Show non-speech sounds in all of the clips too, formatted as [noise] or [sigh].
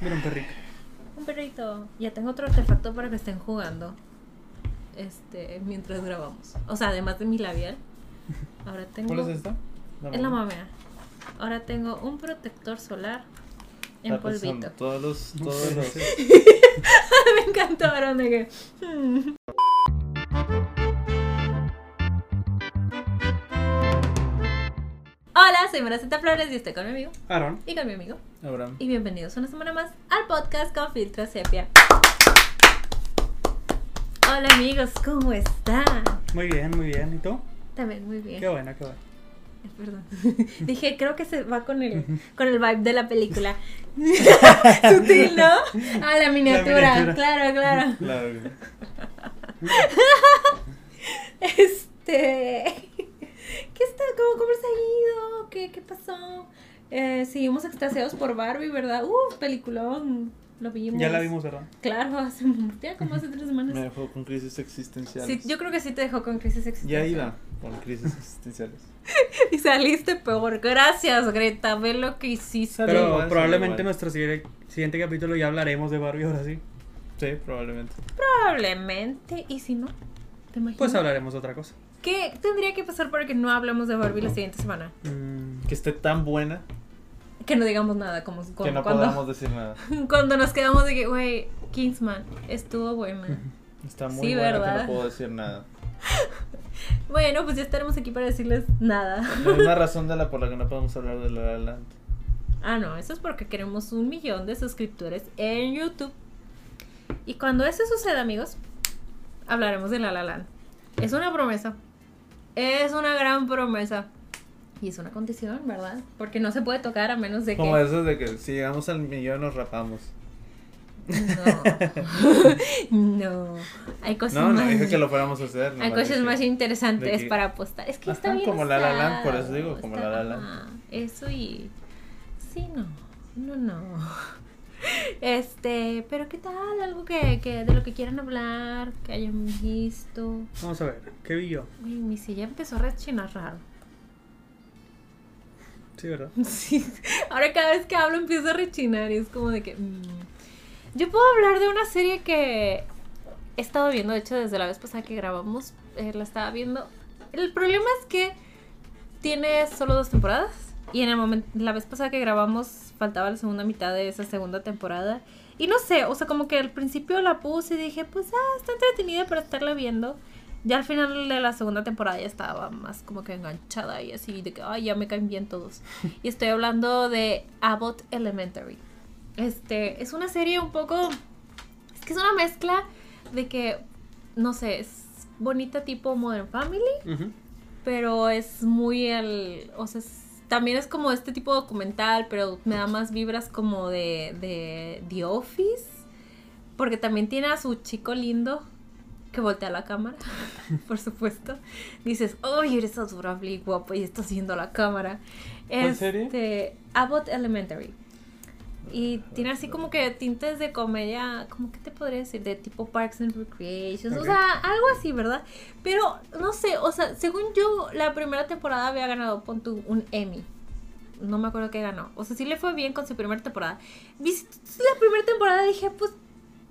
Mira un perrito. Un perrito. Ya tengo otro artefacto para que estén jugando. Este, mientras grabamos. O sea, además de mi labial. Ahora tengo. ¿Cuál es esta? Es la mamea. Ahora tengo un protector solar en Ah, pues polvito. Todos los, todos los. [laughs] Me encantó, Aaron, de que. hmm. Hola, soy Maraceta Flores y estoy con mi amigo Aaron. y con mi amigo. Abraham. Y bienvenidos una semana más al podcast con Filtro Sepia. Hola amigos, ¿cómo están? Muy bien, muy bien. ¿Y tú? También muy bien. Qué bueno, qué bueno. Eh, Perdón. [laughs] Dije, creo que se va con el, con el vibe de la película. [laughs] Sutil, ¿no? Ah, la miniatura. miniatura. Claro, claro. Claro. [laughs] Este. ¿Qué está? ¿Cómo, cómo se ha ido? ¿Qué, qué pasó? Eh, seguimos extasiados por Barbie, ¿verdad? Uf, peliculón. Lo vimos. Ya la vimos, ¿verdad? Claro, hace, ya como hace tres Me semanas. dejó con crisis existenciales. Sí, yo creo que sí te dejó con crisis Ya existencial. iba con crisis existenciales. [laughs] Y saliste peor. Gracias, Greta. Ve lo que hiciste. Pero probablemente en nuestro siguiente, siguiente capítulo ya hablaremos de Barbie ahora sí. Sí, probablemente. Probablemente. ¿Y si no? ¿Te imaginas? Pues hablaremos de otra cosa. ¿Qué tendría que pasar para que no hablemos de Barbie la siguiente semana? Mm, Que esté tan buena Que no digamos nada, como, como que no cuando, podamos decir nada. [laughs] cuando nos quedamos de que, güey, Kingsman estuvo buena. [laughs] Está muy Sí, buena que ¿verdad? no puedo decir nada. [laughs] Bueno, pues ya estaremos aquí para decirles nada. Hay una razón de la por la que no podemos hablar de La La Land. Ah, no, eso es porque queremos un millón de suscriptores en YouTube. Y cuando eso suceda, amigos, hablaremos de La La Land. Es una promesa. Es una gran promesa. Y es una condición, ¿verdad? Porque no se puede tocar a menos de que... Como eso de que si llegamos al millón nos rapamos. No. [laughs] no. Hay cosas No, no más... dije que lo fuéramos a hacer. Hay cosas más interesantes que- para apostar. Es que está bien. como La La Land, por eso digo, como está- La La Land. Eso y. Sí, no. No, no. Este, pero ¿qué tal? Algo que, que de lo que quieran hablar, que hayan visto. vamos a ver, ¿qué vi yo? Uy, mi silla empezó a rechinar raro. Sí, ¿verdad? [laughs] Sí. Ahora cada vez que hablo empiezo a rechinar y es como de que. mm. Yo puedo hablar de una serie que he estado viendo, de hecho, desde la vez pasada que grabamos, eh, la estaba viendo. El problema es que tiene solo dos temporadas. Y en el momento, la vez pasada que grabamos, faltaba la segunda mitad de esa segunda temporada. Y no sé, o sea, como que al principio la puse y dije, pues, ah, está entretenida para estarla viendo. Ya al final de la segunda temporada ya estaba más como que enganchada y así de que, ay, ya me caen bien todos. [laughs] Y estoy hablando de Abbott Elementary. Este, es una serie un poco... Es que es una mezcla de que, no sé, es bonita tipo Modern Family, pero es muy el... O sea, es- también es como este tipo documental, pero me da más vibras como de, de The Office, porque también tiene a su chico lindo que voltea la cámara, [laughs] por supuesto. Dices, ¡ay, eres adorable y guapo! Y estás viendo la cámara. ¿Cuál serie? Este, Abbott Elementary. Y tiene así como que tintes de comedia, como que te podría decir, de tipo Parks and Recreations, o Ok. sea, algo así, ¿verdad? Pero no sé, o sea, según yo, la primera temporada había ganado, pon tú, un Emmy. No me acuerdo qué ganó. O sea, sí le fue bien con su primera temporada. La primera temporada dije, pues,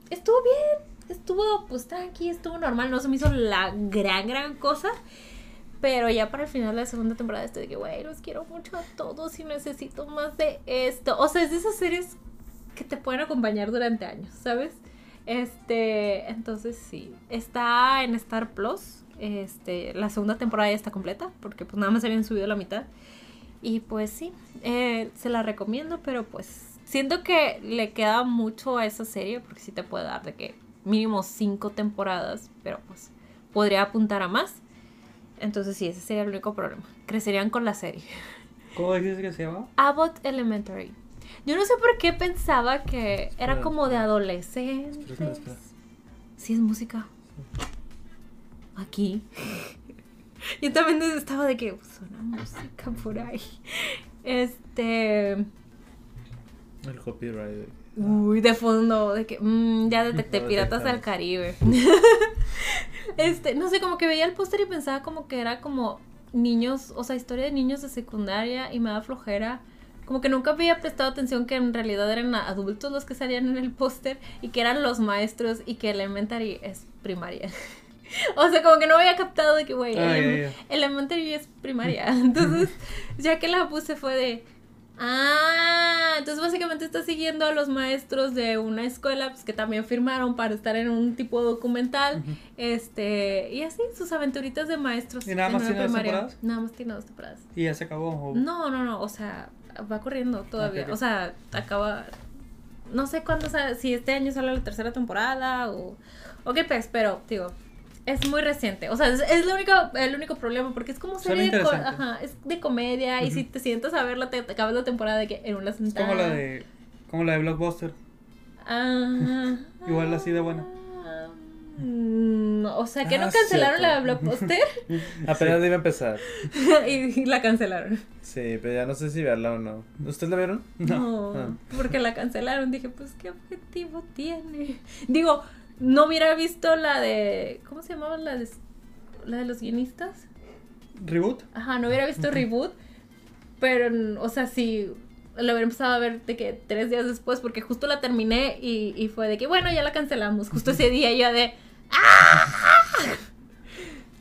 estuvo bien. Estuvo, pues, tranqui, estuvo normal. No se me hizo la gran, gran cosa. Pero ya para el final de la segunda temporada estoy de que, güey, los quiero mucho a todos y necesito más de esto. O sea, es de esas series que te pueden acompañar durante años, ¿sabes? Este, entonces sí. Está en Star Plus. Este, la segunda temporada ya está completa, porque pues nada más habían subido la mitad. Y pues sí, eh, se la recomiendo, pero pues siento que le queda mucho a esa serie, porque sí te puede dar de que mínimo cinco temporadas, pero pues podría apuntar a más. Entonces sí, ese sería el único problema. Crecerían con la serie. [laughs] ¿Cómo dices que se llama? Abbott Elementary. Yo no sé por qué pensaba que era como de adolescentes. Espera. Sí, es música. Aquí. [laughs] Yo también estaba de que suena música por ahí. [laughs] Este. El copyright. Uy, de fondo, de que mm, ya detecté Piratas del. Caribe. [laughs] este, no sé, como que veía el póster y pensaba como que era como niños, o sea, historia de niños de secundaria y me da flojera como que nunca había prestado atención que en realidad eran adultos los que salían en el póster y que eran los maestros y que Elementary es primaria. [laughs] o sea, como que no había captado de que, güey, Ah, ya. Elementary es primaria. [laughs] Entonces, ya que la puse fue de... Ah, entonces básicamente está siguiendo a los maestros de una escuela pues, que también firmaron para estar en un tipo documental. Este, y así, sus aventuritas de maestros. ¿Y nada más tiene dos temporadas? Nada más tiene dos temporadas. Y ya se acabó. o- No, no, no, o sea, va corriendo todavía. Ok, ok. O sea, acaba. No sé cuándo sale, si este año sale la tercera temporada o. O qué pues, pero, digo, es muy reciente. O sea, es, es lo único, el único problema porque es como serie de, ajá, es de comedia y Ujú. si te sientas a verla, te, te acabas la temporada de que en una Es sentada. como la de. Como la de Blockbuster. Ah, Igual así de buena. mm, o sea, que no Ah, cancelaron la de cierto. Blockbuster [laughs] Apenas iba a empezar. [laughs] y, y la cancelaron. Sí, pero ya no sé si verla o no. ¿Ustedes la vieron? No, [laughs] Ah. porque la cancelaron. Dije, pues, ¿qué objetivo tiene? Digo, no hubiera visto la de. ¿Cómo se llamaba la de, la de los guionistas? ¿Reboot? Ajá, no hubiera visto Reboot. Pero, o sea, sí. La hubiera empezado a ver de que tres días después, porque justo la terminé y, y fue de que, bueno, ya la cancelamos. Justo ese día yo de. ¡Ah!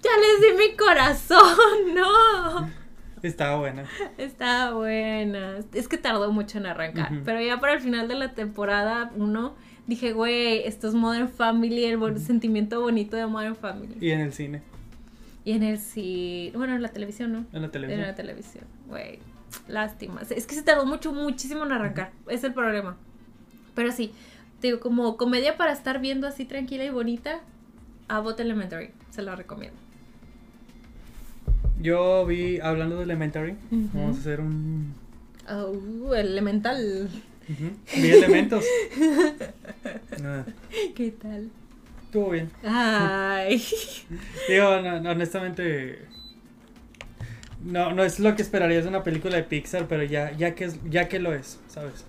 Ya les di mi corazón, [laughs] no. Estaba buena. Está buena. Es que tardó mucho en arrancar. Pero ya para el final de la temporada 1 dije, güey, esto es Modern Family, el sentimiento bonito de Modern Family. Y en el cine. Y en el sí. Bueno, en la televisión, ¿no? En la En televisión. la televisión. Güey. Lástima. Es que se tardó mucho, muchísimo en arrancar. Es el problema. Pero sí. te Digo, como comedia para estar viendo así tranquila y bonita. Abbott Elementary. Se la recomiendo. Yo vi, hablando de Elementary, vamos a hacer un. Oh, elemental. Ujú. Vi elementos. [laughs] Ah, ¿Qué tal? Estuvo bien. Ay. [laughs] Digo, no- no, honestamente. No, no es lo que esperarías de una película de Pixar, pero ya, ya que es, ya que lo es, ¿sabes?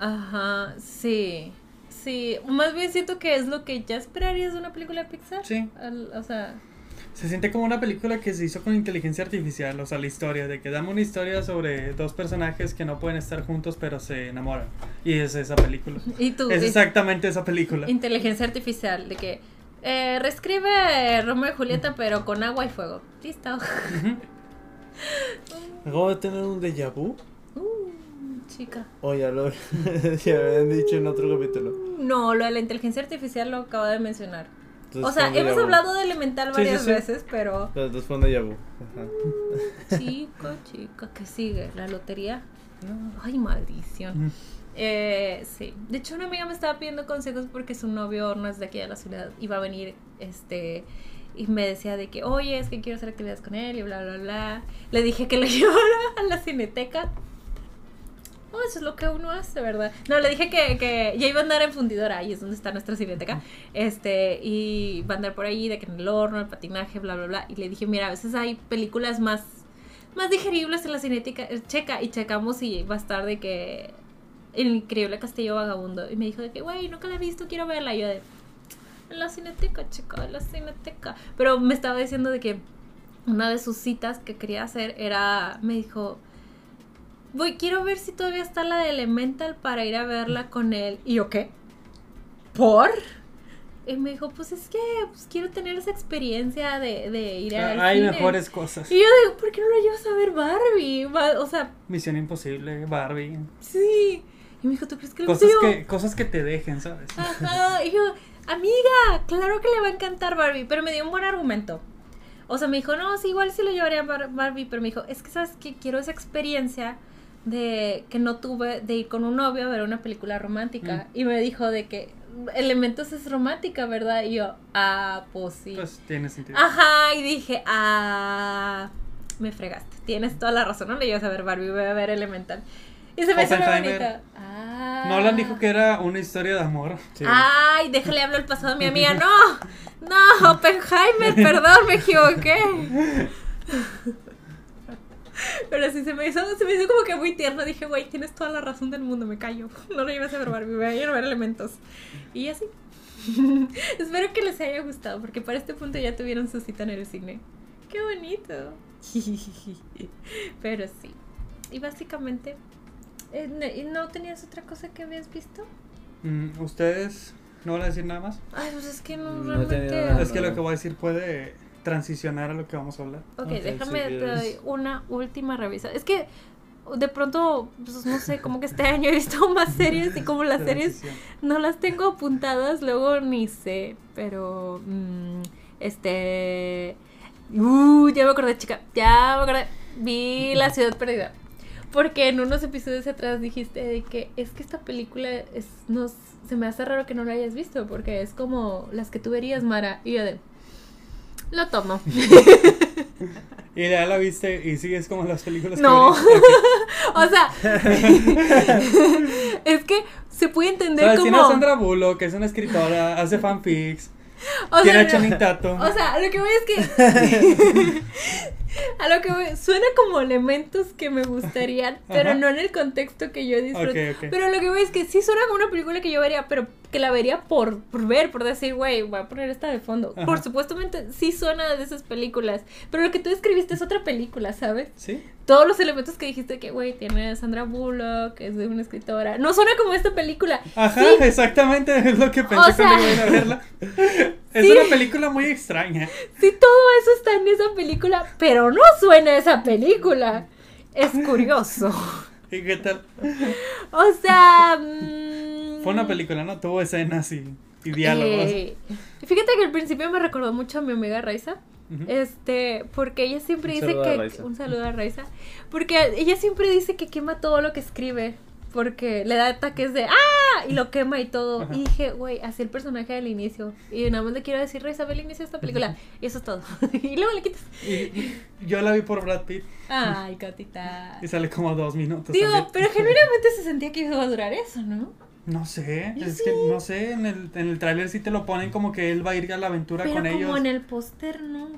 Ajá, sí. Sí, más bien siento que es lo que ya esperarías de una película de Pixar. Sí. Al- o sea, Se siente como una película que se hizo con inteligencia artificial, o sea, la historia, de que dame una historia sobre dos personajes que no pueden estar juntos pero se enamoran. Y es esa película. [laughs] y tú, Es exactamente esa película. inteligencia artificial, de que eh, reescribe Romeo y Julieta, pero con agua y fuego. Listo. [laughs] ¿Acabo de tener un déjà vu? Uh, chica. O ya lo [laughs] ya habían dicho en otro capítulo. No, lo de la inteligencia artificial lo acabo de mencionar. Entonces o sea, hemos hablado de elemental Sí, sí, varias sí. veces, pero entonces fue un déjà chica, chica, ¿qué sigue? ¿La lotería? Ay, maldición. Ujú. Eh, sí. De hecho, una amiga me estaba pidiendo consejos porque su novio no es de aquí de la ciudad. Iba a venir, este, y me decía de que, oye, es que quiero hacer actividades con él y bla, bla, bla. Le dije que lo [laughs] llevara a la cineteca. Oh, eso es lo que uno hace, ¿verdad? No, le dije que, que ya iba a andar en fundidora, ahí es donde está nuestra cineteca. Este, y va a andar por ahí, de que en el horno, el patinaje, bla, bla, bla. Y le dije, mira, a veces hay películas más, más digeribles en la cineteca. eh, Checa, y checamos y va a estar de que el increíble castillo vagabundo. Y me dijo de que, güey, nunca la he visto, quiero verla. Y yo de, en la cineteca, chica, en la cineteca. Pero me estaba diciendo de que una de sus citas que quería hacer era, me dijo, voy, quiero ver si todavía está la de Elemental para ir a verla con él. Y yo, ¿qué? ¿Por? Y me dijo, pues es que pues, quiero tener esa experiencia de, de ir al Hay cine". mejores cosas. Y yo digo, ¿por qué no lo llevas a ver Barbie? Va- O sea, Misión Imposible, Barbie. sí. Y me dijo, ¿tú crees que Cosas yo, que, cosas que te dejen, ¿sabes? Ajá, y yo, amiga, claro que le va a encantar Barbie, pero me dio un buen argumento. O sea, me dijo, no, sí, igual sí lo llevaría a Bar- Barbie, pero me dijo, es que sabes que quiero esa experiencia de que no tuve de ir con un novio a ver una película romántica. Mm. Y me dijo de que Elementos es romántica, ¿verdad? Y yo, ah, pues sí. Pues tiene sentido. Ajá, y dije, ah, me fregaste. Tienes toda la razón, no le ibas a ver Barbie, voy a ver Elemental. Y se me hizo muy bonita. Ah. Nolan dijo que era una historia de amor. Sí. Ay, déjale hablar el pasado a mi amiga. No, [laughs] no, Oppenheimer, perdón, me equivoqué. [laughs] Pero sí se me hizo, se me hizo como que muy tierno. Dije, güey, tienes toda la razón del mundo, me callo. [laughs] No lo llevas a ver Barbie, voy a ir a ver elementos. Y así. [laughs] Espero que les haya gustado, porque para este punto ya tuvieron su cita en el cine. Qué bonito. [laughs] Pero sí. Y básicamente, Eh, ne- ¿y ¿No tenías otra cosa que habías visto? Mm, ¿Ustedes no van a decir nada más? Ay, pues es que no, No realmente... Es que lo que voy a decir puede transicionar a lo que vamos a hablar. Ok, Ok, déjame, si te doy una última revisa. Es que de pronto, pues no sé, como que este [laughs] año he visto más series y como las series no las tengo apuntadas, luego ni sé, pero mm, este... Uh, ya me acordé, chica, ya me acordé. Vi La Ciudad Perdida. Porque en unos episodios atrás dijiste de que es que esta película es, no, se me hace raro que no la hayas visto, porque es como las que tú verías, Mara. Y yo de... Lo tomo. [laughs] Y ya la viste y sigues como las películas No. que. [laughs] O sea, [laughs] es que se puede O entender sea, como. tiene a Sandra Bullock, que es una escritora, hace fanfics. o tiene sea, a Channing Tatum. O sea, lo que voy es que. A lo que. Suena como elementos que me gustarían, pero Ajá. no en el contexto que yo disfruto. Pero lo que voy es que sí suena como una película que yo vería, pero que la vería por, por ver, por decir, güey, voy a poner esta de fondo. Ajá. Por supuestamente sí suena de esas películas, pero lo que tú escribiste es otra película, ¿sabes? ¿Sí? todos los elementos que dijiste que, güey, tiene a Sandra Bullock, es de una escritora. No suena como esta película. Ajá, Sí. exactamente, es lo que pensé O sea- cuando iba a verla. [laughs] Es Sí. una película muy extraña. Sí, todo eso está en esa película, pero no suena esa película. Es curioso. [laughs] ¿Y qué tal? O sea... mm, Fue una película, ¿no? Tuvo escenas y, y diálogos. eh, fíjate que al principio me recordó mucho a mi amiga Raiza. Este, porque ella siempre Un dice a que. Un saludo a Raiza. Porque ella siempre dice que quema todo lo que escribe. Porque le da ataques de ¡Ah! Y lo quema y todo. Ajá. Y dije, güey, así el personaje del inicio. Y nada más le quiero decir, Raiza, ve el inicio de esta película. Y eso es todo. [laughs] y luego le quitas. Y, y yo la vi por Brad Pitt Ay, gatita. y sale como dos minutos. Digo, también. pero genuinamente se sentía que iba a durar eso, ¿no? No sé, Yo es sí. que no sé, en el, en el tráiler sí te lo ponen como que él va a ir a la aventura Pero con como ellos. en el póster, no.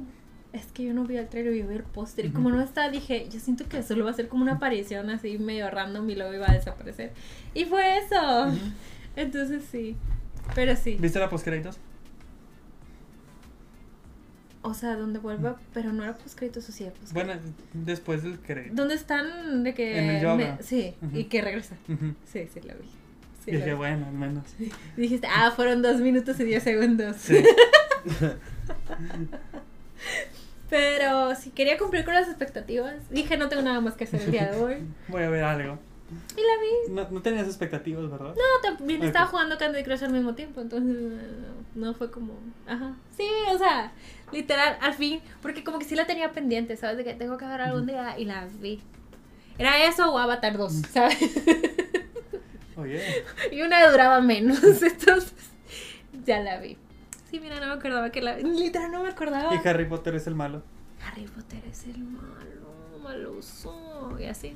Es que yo no vi el trailer, yo vi el póster. Y como no está, dije, yo siento que solo va a ser como una aparición así medio random y luego iba a desaparecer. Y fue eso. Entonces sí. Pero sí. ¿Viste la postcréditos? O sea, donde vuelva, pero no era postcréditos o sí era postcréditos. Bueno, después del crédito. ¿Dónde están de que En el yoga. sí, y que regresa? Sí, sí la vi. Sí, la dije, vi. bueno, al menos. Dijiste, ah, fueron dos minutos y diez segundos. Sí. [laughs] [laughs] Pero si quería cumplir con las expectativas, dije, no tengo nada más que hacer el día de hoy. [laughs] Voy a ver algo. Y la vi. No, no tenías expectativas, ¿verdad? No, también estaba jugando Candy Crush al mismo tiempo, entonces no fue como, ajá. Sí, o sea, literal, al fin, porque como que sí la tenía pendiente, ¿sabes? De que tengo que ver algún día y la vi. Era eso o Avatar 2, ¿sabes? Oye, [laughs] y una duraba menos, [laughs] entonces ya la vi. Sí, mira, no me acordaba que la Literal, no me acordaba. y Harry Potter es el malo. Harry Potter es el malo, maloso, y así.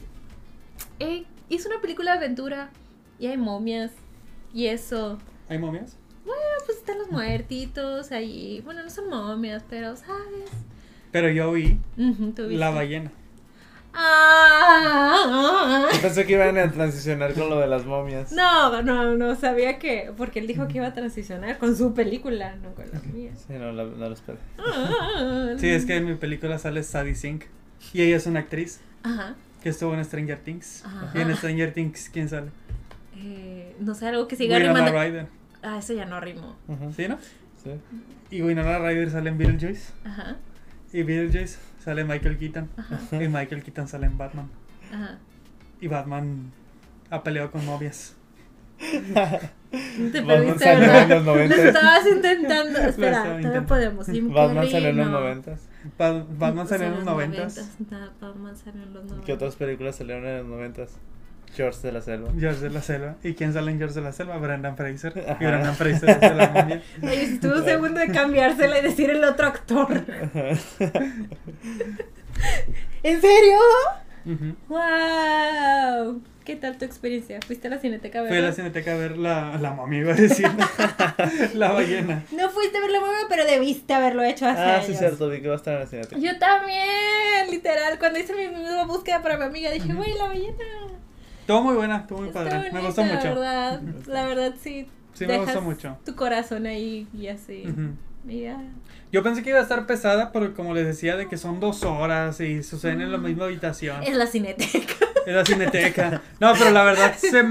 Eh, hizo una película de aventura y hay momias y eso. ¿Hay momias? Bueno, pues están los muertitos ahí. Bueno, no son momias, pero ¿sabes? Pero yo vi la ballena. Ah, Pensé que iban a transicionar con lo de las momias. No, no, no sabía que. Porque él dijo que iba a transicionar con su película, no con la mía. Sí, no, la- no lo esperé. Ah, Sí, es que en mi película sale Sadie Sink. Y ella es una actriz Ajá. que estuvo en Stranger Things. Ajá. Y en Stranger Things, ¿quién sale? Eh, no sé, algo que siga Winona rimando. Ryder. Ah, eso ya no rimó. Ujú, ¿Sí, no? Sí. Y Winona Ryder sale en Beetlejuice. Ajá, Y Beetlejuice sale Michael Keaton. ajá, Y Michael Keaton sale en Batman. ajá. Y Batman ha peleado con momias. Te Batman perdiste, salió ¿verdad? en los Lo 90. estabas intentando. estaba Espera, todavía intentando. podemos. Jim Batman salió en los no. 90. Ba- Batman salió en los noventas. Batman salió en los noventas. ¿Qué otras películas salieron en los 90? George de la Selva. George de la Selva. ¿Y quién sale en George de la Selva? Brendan Fraser. Y Ajá. Brendan Fraser es de la momia. [laughs] Oye, estuvo un segundo de cambiársela y decir el otro actor. ¿En serio? Ujú. ¡Wow! ¿Qué tal tu experiencia? ¿Fuiste a la cineteca, Fui a la cineteca a ver la, la momia, iba a decir. [laughs] la ballena. No fuiste a ver la movie, pero debiste haberlo hecho hace Ah, sí, años. cierto, vi que va a estar en la cineteca. Yo también, literal. Cuando hice mi misma búsqueda para mi amiga, dije, güey, la ballena. Estuvo muy buena, estuvo muy Está padre. me gustó La mucho. verdad, [laughs] la verdad sí. Sí, me gustó mucho. Tu corazón ahí y así. Ya. Yo pensé que iba a estar pesada, pero como les decía, de que son dos horas y suceden en la misma habitación. Es la cineteca. En la cineteca. No, pero la verdad [laughs] se,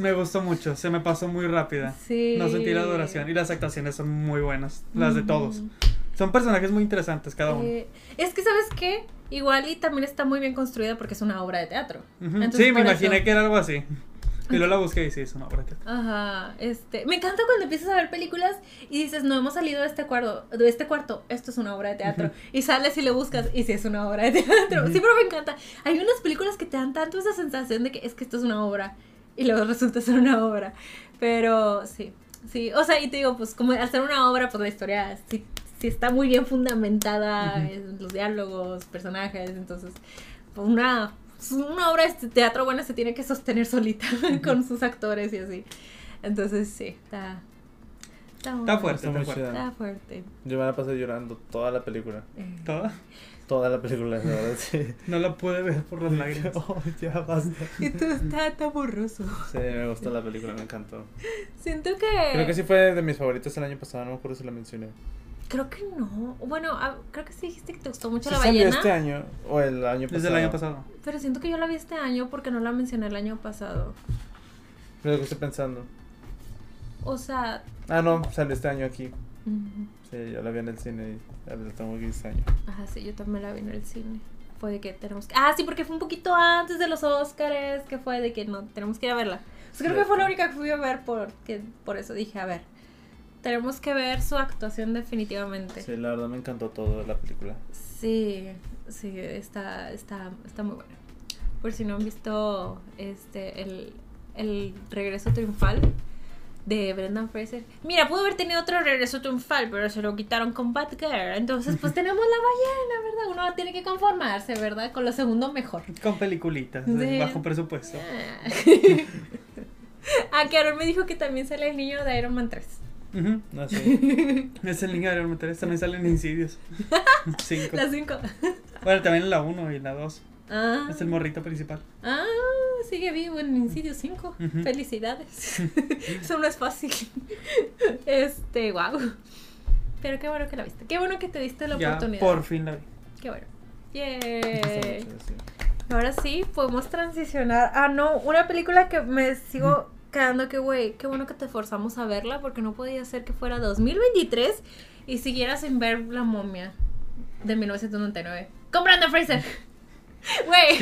me gustó mucho. Se me pasó muy rápida. Sí. No sentí la duración. Y las actuaciones son muy buenas. Las de todos. Mm. Son personajes muy interesantes cada uno. Eh, es que, ¿sabes qué? Igual y también está muy bien construida porque es una obra de teatro. Ujú. Entonces, Sí, me imaginé eso- que era algo así. Y luego la busqué y sí, es una obra de teatro. Ajá, este, me encanta cuando empiezas a ver películas y dices, no hemos salido de este cuarto, de este cuarto, esto es una obra de teatro. Y sales y le buscas y sí es una obra de teatro. Ujú. Siempre me encanta. Hay unas películas que te dan tanto esa sensación de que es que esto es una obra y luego resulta ser una obra. Pero sí, sí, o sea, y te digo, pues como al ser una obra, pues la historia sí, sí está muy bien fundamentada, en los diálogos, personajes, entonces, pues una, una obra de teatro buena se tiene que sostener solita [laughs] con sus actores y así. Entonces, sí, está... Está, Está bueno. fuerte, Está está fuerte. Está fuerte. Yo me la pasé llorando toda la película. Eh, ¿Toda? Toda la película, la verdad, sí. [laughs] No la pude ver por las lágrimas. [laughs] Oh, ya basta. Y tú está tan borroso. Sí, me gustó la película, me encantó. Siento que... Creo que sí fue de mis favoritos el año pasado, no me acuerdo si la mencioné. Creo que no. Bueno, ah, creo que sí dijiste que te gustó mucho ¿Sí la salió ballena. este año o el año pasado? Desde el año pasado. Pero siento que yo la vi este año porque no la mencioné el año pasado. Lo que estoy pensando. O sea... Ah, no, salió este año aquí. Sí, yo la vi en el cine y ya la tengo aquí este año. Ajá, sí, yo también la vi en el cine. Fue de que tenemos que... Ah, sí, porque fue un poquito antes de los Oscars, que fue de que no, tenemos que ir a verla. O sea, creo que fue la única que fui a ver porque por eso dije, a ver, tenemos que ver su actuación definitivamente. Sí, la verdad me encantó todo de la película. Sí, sí, está, está, está muy buena. Por si no han visto este el, el regreso triunfal de Brendan Fraser. Mira, pudo haber tenido otro regreso triunfal, pero se lo quitaron con Batgirl. Entonces, pues [laughs] tenemos la ballena, ¿verdad? Uno tiene que conformarse, ¿verdad? Con lo segundo mejor. Con peliculitas, de bajo presupuesto. [laughs] ah, que Aaron me dijo que también sale el niño de Iron Man 3. Ujú. No sé. [laughs] Es el niño de Man 3, también salen Insidios. [laughs] Cinco. Las 5. Bueno, también la 1 y la 2. Ah. Es el morrito principal. Ah, sigue vivo en Incidio 5. Ujú. Felicidades. [laughs] Eso no es fácil. Este, wow. Pero qué bueno que la viste. Qué bueno que te diste la Ya, oportunidad. por fin la vi. Qué bueno. Sí. Ahora sí, podemos transicionar. Ah, no, una película que me sigo quedando que, güey, qué bueno que te forzamos a verla porque no podía ser que fuera 2023 y siguieras sin ver La momia de 1999. Con Brandon Fraser. Güey.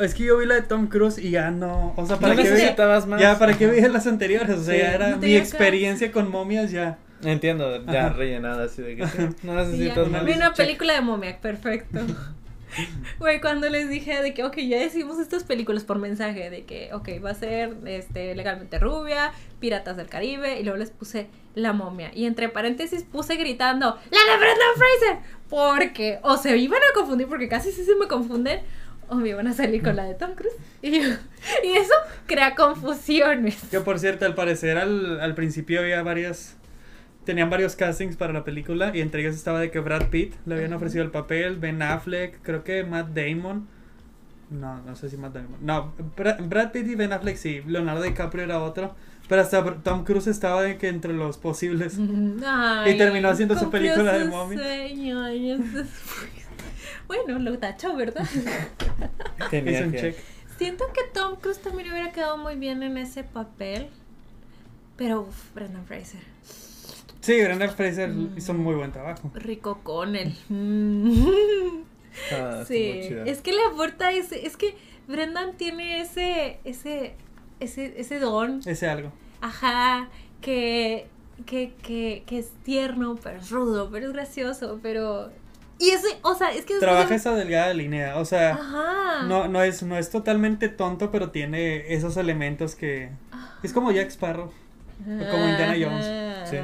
Es que yo vi la de Tom Cruise y ya no. O sea, para ¿No qué vi. necesitabas más? Ya, ¿para qué vi las anteriores? O sea, Sí. ya era No mi experiencia con momias ya. Entiendo, ya Ajá. rellenada así de que sí, no necesitas más. Vi una Check. película de momia, perfecto. [laughs] [laughs] Güey, cuando les dije de que, ok, ya decimos estas películas por mensaje, de que, ok, va a ser este, legalmente rubia, Piratas del Caribe, y luego les puse La momia. Y entre paréntesis puse gritando, ¡La de Brendan Fraser! Porque o se iban a confundir, porque casi sí se me confunden, o me iban a salir con la de Tom Cruise. [laughs] Y, yo- y eso crea confusiones. Que por cierto, al parecer al, al principio había varias. Tenían varios castings para la película y entre ellos estaba de que Brad Pitt le habían Ajá. ofrecido el papel, Ben Affleck, creo que Matt Damon. No, no sé si Matt Damon. No, Bra- Brad Pitt y Ben Affleck sí, Leonardo DiCaprio era otro. Pero hasta Tom Cruise estaba de que entre los posibles. [laughs] Ay, Y terminó haciendo su película de después. [laughs] Bueno, lo tachó, ¿verdad? [laughs] Tenía Es un que- check. Siento que Tom Cruise también hubiera quedado muy bien en ese papel. Pero, uf, Brendan Fraser. Sí, Brendan Fraser Mm. hizo un muy buen trabajo. Rico con él. Mm. Ah, está sí, es que la puerta es, es que Brendan tiene ese, ese, ese, ese don, Ese algo. ajá, que, que, que, que es tierno, pero es rudo, pero es gracioso, pero... Y ese, o sea, es que... Trabaja esa delgada línea. O sea, Ajá. no, no, es, no es totalmente tonto, pero tiene esos elementos que. Es como Jack Sparrow. como Indiana Jones. Ajá. Sí.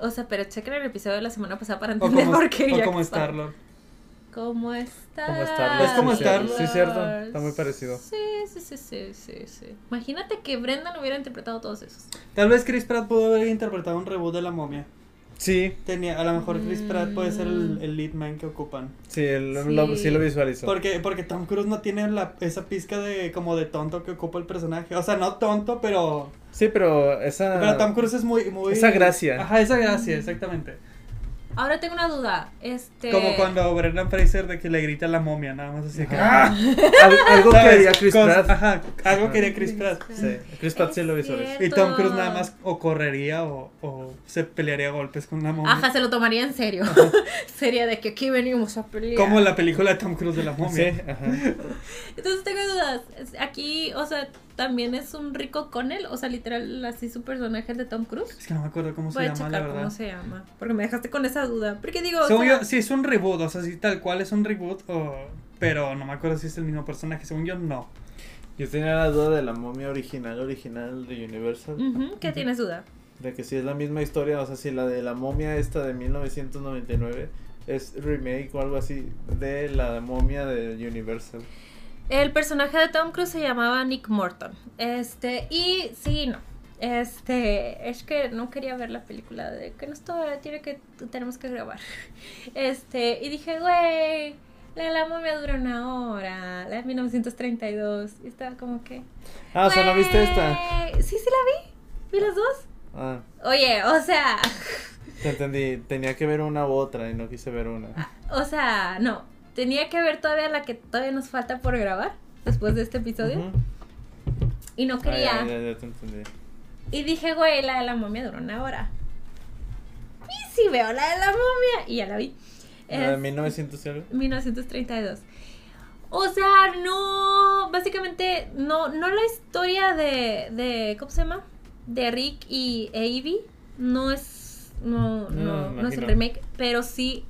O sea, pero chequen el episodio de la semana pasada para entender como, por qué o como. Star-Lord. ¿Cómo está? Como Star-Lord. Es como Star-Lord. Sí, cierto. Está muy parecido. Sí, sí, sí, sí, sí, sí. Imagínate que Brendan hubiera interpretado todos esos. Tal vez Chris Pratt pudo haber interpretado un reboot de la momia. Sí, Tenía, a lo mejor Chris Pratt puede ser el, Mm. el lead man que ocupan. sí, el- Sí. Lo, sí lo visualizo. Porque, porque Tom Cruise no tiene la, esa pizca de como de tonto que ocupa el personaje. O sea, no tonto, pero. Sí, pero esa. Pero Tom Cruise es muy, muy. Esa gracia. Ajá, esa gracia, exactamente. Ahora tengo una duda. Este. Como cuando Brendan Fraser de que le grita a la momia, nada más así que. ¡Ah! Al- algo ¿Sabes? haría Chris Pratt. Ajá, algo que haría Chris Pratt. Sí, Chris Pratt sí lo Es visualiza. cierto. Y Tom Cruise nada más o correría o, o se pelearía a golpes con una momia. Ajá, se lo tomaría en serio. [laughs] Sería de que aquí venimos a pelear. Como la película de Tom Cruise de la Sí, momia. ajá. [laughs] Entonces tengo dudas. Aquí, o sea, también es un rico con él. O sea, literal, así su personaje es de Tom Cruise. Es que no me acuerdo cómo Voy se a llama, la checar cómo verdad. se llama. Porque me dejaste con esa duda. Porque digo, o Según sea, yo, sí es un reboot, o sea, sí tal cual es un reboot, o... pero no me acuerdo si es el mismo personaje. Según yo, no. Yo tenía la duda de la momia original, original de Universal. ¿qué tienes duda? De que si es la misma historia, o sea, si la de la momia esta de 1999 es remake o algo así de la momia de Universal. El personaje de Tom Cruise se llamaba Nick Morton. Este, y sí, no. Este, es que no quería ver la película de que no está, tiene que, tenemos que grabar. [laughs] Este, y dije, güey, la de la momia dura una hora, la de 1932. Y estaba como que. Ah, o sea, ¿no viste esta? Sí, sí la vi. Vi las dos. Ah, Oye, o sea, te entendí. Tenía que ver una u otra y no quise ver una. [laughs] o sea, no. Tenía que ver todavía la que todavía nos falta por grabar después de este episodio. Y no quería. ya, ya, ya te entendí. Y dije, güey, la de la momia duró una hora. Y sí veo la de la momia. Y ya la vi. ¿La de Es 1900 y algo? 1932. O sea, no. Básicamente, no, no la historia de, de. ¿Cómo se llama? De Rick y Avi. No es. No, No, no, me no es el imagino. remake. Pero sí.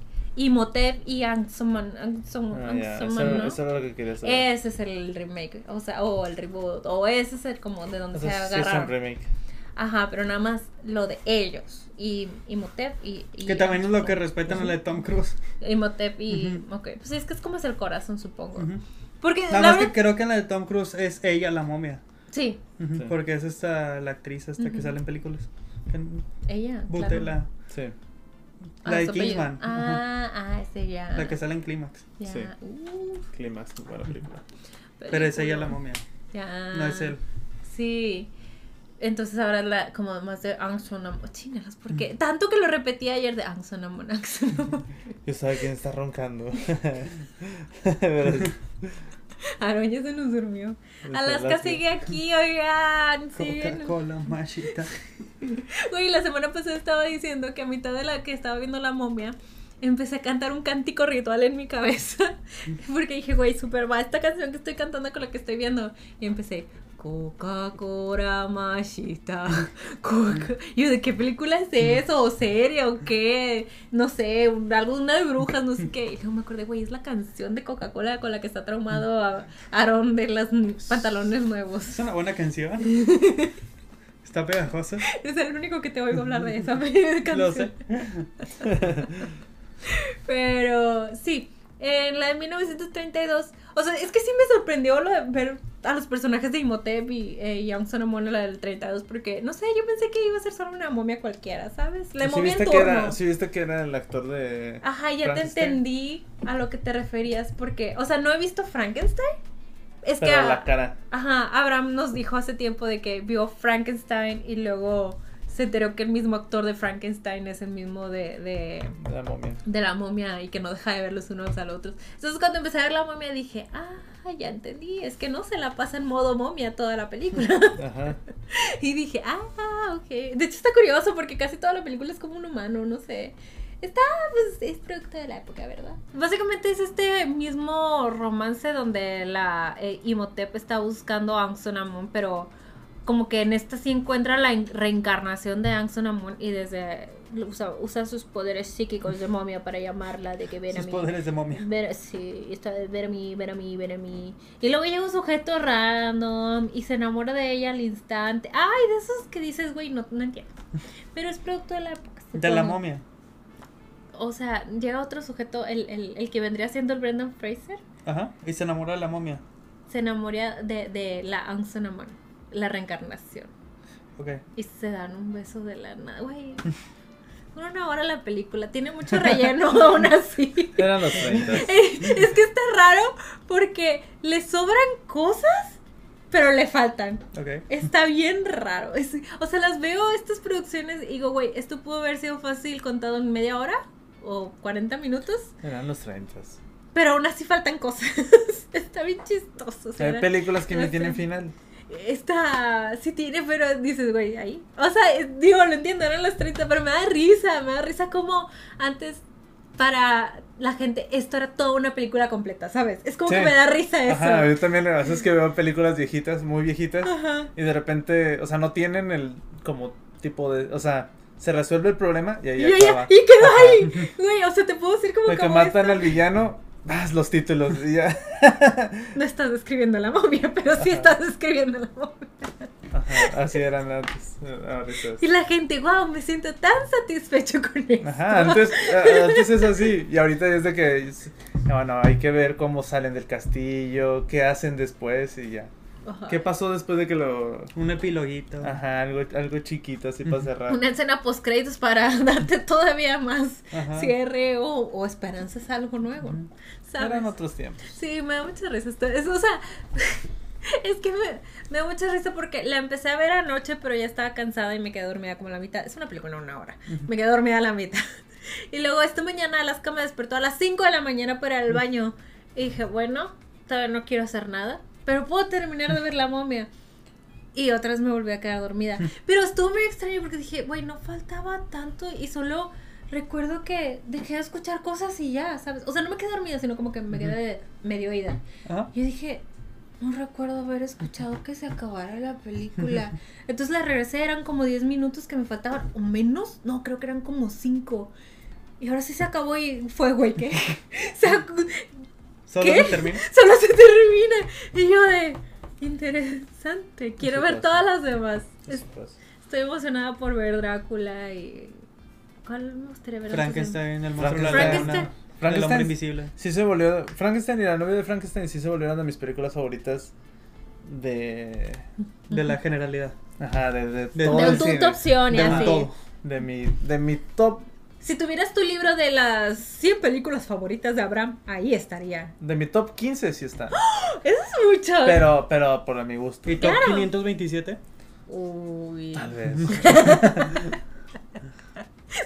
Imhotep y Anxoman. Anxom- Ah, eso, Anxoman, ¿no? eso era lo que quería saber. Ese es el remake. O sea, o el reboot. O ese es el como de donde O sea, se sí es un remake. Ajá, pero nada más lo de ellos. Y Imhotep y, y. Que también es lo que respetan a la de Tom Cruise. Imhotep y. Ujú. Ok, pues es que es como es el corazón, supongo. Ujú. Porque Nada la más que creo que en la de Tom Cruise es ella la momia. Sí, Sí. Porque es esta, la actriz esta que sale en películas. Ella. Butela. Sí. Ah, La de. Kingsman. Ah, ah, es ella. La que sale en Clímax. Ya. Sí. Uh, Clímax, buena película. Pero es ella la momia. Ya. No es él. Sí. Entonces ahora la, como más de Anxonamon. Chingalas, porque tanto que lo repetí ayer de Anxonamon, [laughs] Anxonamon. Yo sabe quién está roncando. [laughs] Pero Aaron ya se nos durmió. Alaska sigue aquí, oigan. Coca-Cola, machita. Güey, la semana pasada estaba diciendo que a mitad de la que estaba viendo la momia, empecé a cantar un cántico ritual en mi cabeza. [laughs] Porque dije, güey, super va esta canción que estoy cantando con la que estoy viendo. Y empecé, Coca-Cola machita. Coca. Y yo, ¿de qué película es eso? ¿O serie? ¿O qué? No sé, un- algo una de brujas, no sé qué. Y luego me acordé, güey, es la canción de Coca-Cola con la que está traumado a Aaron de los pantalones nuevos. Es una buena canción. [laughs] Está pegajosa. [laughs] Es el único que te oigo hablar de esa [laughs] [laughs] canción. Lo sé. Pero sí, en la de 1932, o sea, es que sí me sorprendió lo de ver a los personajes de Imhotep y, eh, y Aung San Suu Kyi, la del 32, porque no sé, yo pensé que iba a ser solo una momia cualquiera, ¿sabes? Le ¿Sí movía viste en que turno. era, ¿Sí viste que era el actor de. Ajá, ya te entendí a lo que te referías, porque, o sea, no he visto Frankenstein. Es que, Pero a- la cara. ajá, Abraham nos dijo hace tiempo de que vio Frankenstein y luego se enteró que el mismo actor de Frankenstein es el mismo de, de, de La momia. de la momia y que no deja de ver los unos a los otros. Entonces cuando empecé a ver la momia dije, ah, ya entendí, es que no se la pasa en modo momia toda la película. Ajá. [laughs] y dije, ah, ok. De hecho está curioso porque casi toda la película es como un humano, no sé. Está, pues, es producto de la época, ¿verdad? Básicamente es este mismo romance donde la eh, Imhotep está buscando a Aung San Amon, pero como que en esta sí encuentra la en- reencarnación de Aung San Amon y desde usa, usa sus poderes psíquicos de momia para llamarla de que ven a Sus mí. poderes de momia. Ver, sí, está de ver a mí, ver a mí, ver a mí. Y luego llega un sujeto random y se enamora de ella al instante. Ay, de esos que dices, güey, no, no entiendo. Pero es producto de la época. De la momia. O sea, llega otro sujeto, el, el, el que vendría siendo el Brendan Fraser, Ajá. Y se enamora de la momia. se enamora de, de la Aung San Kyi, la reencarnación. Ok. Y se dan un beso de la nada, güey. [laughs] Una hora la película, tiene mucho relleno [laughs] aún así. Eran los 30. [laughs] es que está raro porque le sobran cosas, pero le faltan. Ok. Está bien raro. Es- o sea, las veo estas producciones y digo, güey, esto pudo haber sido fácil contado en media hora o 40 minutos, Eran los 30. pero aún así faltan cosas. [laughs] Está bien chistoso. o sea, Hay películas que no tienen final. Esta sí tiene, pero dices, güey, ahí. O sea, eh, digo, lo entiendo, eran los 30, pero me da risa, me da risa como antes para la gente esto era toda una película completa, ¿sabes? Es como Sí. que me da risa eso. Ajá, yo también a veces que veo películas viejitas, muy viejitas, Ajá. y de repente, o sea, no tienen el como tipo de, o sea, se resuelve el problema y ahí Y, acaba. ya- y quedó ahí. Güey, o sea, te puedo decir como De que cómo matan está- al villano, vas los títulos y ya. [laughs] No estás describiendo la momia, pero sí Ajá. estás describiendo la momia. Ajá, así eran antes. Y la gente, wow, me siento tan satisfecho con eso. Ajá, antes, antes es así. Y ahorita es de que. es- Bueno, hay que ver cómo salen del castillo, qué hacen después y ya. ¿Qué pasó después de que lo. Un epiloguito. Ajá, algo, algo chiquito así para cerrar. Una escena post créditos para [laughs] darte todavía más Ajá. cierre o, o esperanzas a algo nuevo. ¿Sabes? Eran otros tiempos. Sí, me da mucha risa esto. Es, o sea, [laughs] es que me, me da mucha risa porque la empecé a ver anoche, pero ya estaba cansada y me quedé dormida como la mitad. Es una película de una hora. Me quedé dormida a la mitad. [laughs] Y luego esta mañana Alaska me despertó a las 5 de la mañana para ir al baño. Y dije, bueno, todavía no quiero hacer nada, pero puedo terminar de ver la momia. Y otra vez me volví a quedar dormida. Pero estuvo muy extraño porque dije, güey, no faltaba tanto y solo recuerdo que dejé de escuchar cosas y ya, ¿sabes? O sea, no me quedé dormida, sino como que me quedé medio oída. Ajá. Yo dije, no recuerdo haber escuchado que se acabara la película. [laughs] Entonces la regresé, eran como 10 minutos que me faltaban, o menos, no, creo que eran como 5. Y ahora sí se acabó y fue, güey, que [laughs] Solo ¿Qué? se termina. [laughs] solo se termina. Y yo de, interesante, quiero Eso ver pasa. todas las demás. Es-. Estoy emocionada por ver Drácula y... ¿Cuál me gustaría ver? de- Frankenstein, el monstruo de la Frankenstein. laguna. El Frankenstein. hombre invisible. Sí se volvió. Frankenstein y la novia de Frankenstein sí se volvieron de mis películas favoritas de. De la generalidad. Ajá, de, de, De- todo De el tu, opción y De así. todo. De mi, de mi top. Si tuvieras tu libro de las 100 películas favoritas de Abraham, ahí estaría. De mi top 15 sí está. Eso es mucho. Pero, pero por mi gusto. ¿Y top Claro. 527? Uy. Tal vez. [laughs]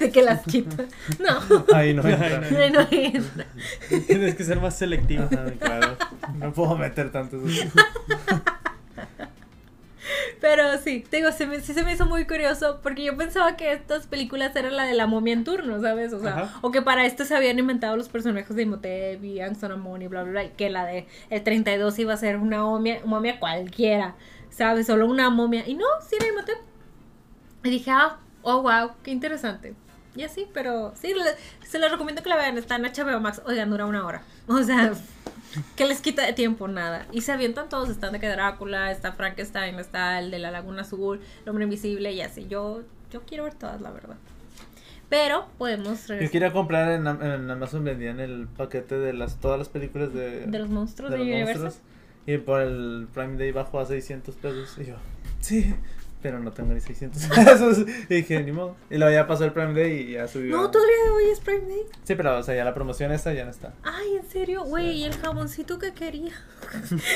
De que las quito. No. Ahí no entra. no. Ay, no entra. [laughs] Tienes que ser más selectivo. Ajá, claro. No puedo meter tantos. [laughs] [laughs] Pero sí, te digo, se me- sí se me hizo muy curioso porque yo pensaba que estas películas eran la de la momia en turno, ¿sabes? O sea, Ajá. o que para esto se habían inventado los personajes de Imhotep y Angst Amon y bla, bla, bla, y que la de el 32 iba a ser una momia, momia cualquiera, ¿sabes? Solo una momia. Y no, sí era Imhotep. Y dije, ah, oh, wow, qué interesante. Y así, pero sí, se les recomiendo que la vean. Está en HBO Max. Oigan, dura una hora. O sea, [laughs] ¿qué les quita de tiempo? Nada. Y se avientan todos. Están de que Drácula, está Frankenstein, está el de la Laguna Azul, el Hombre Invisible y así. Yo, yo quiero ver todas, la verdad. Pero podemos Yo regresar quería comprar en, en Amazon vendían el paquete de las todas las películas de, de los monstruos de de, los Universal. monstruos. Y por el Prime Day bajó a 600 pesos. Y yo, sí, pero no tengo ni 600 [laughs] pesos. Y dije, ni modo. Y luego ya pasó el Prime Day y ya subió. No, todavía hoy es Prime Day. Sí, pero o sea, ya la promoción esta ya no está. Ay, en serio, güey, y el jaboncito que quería.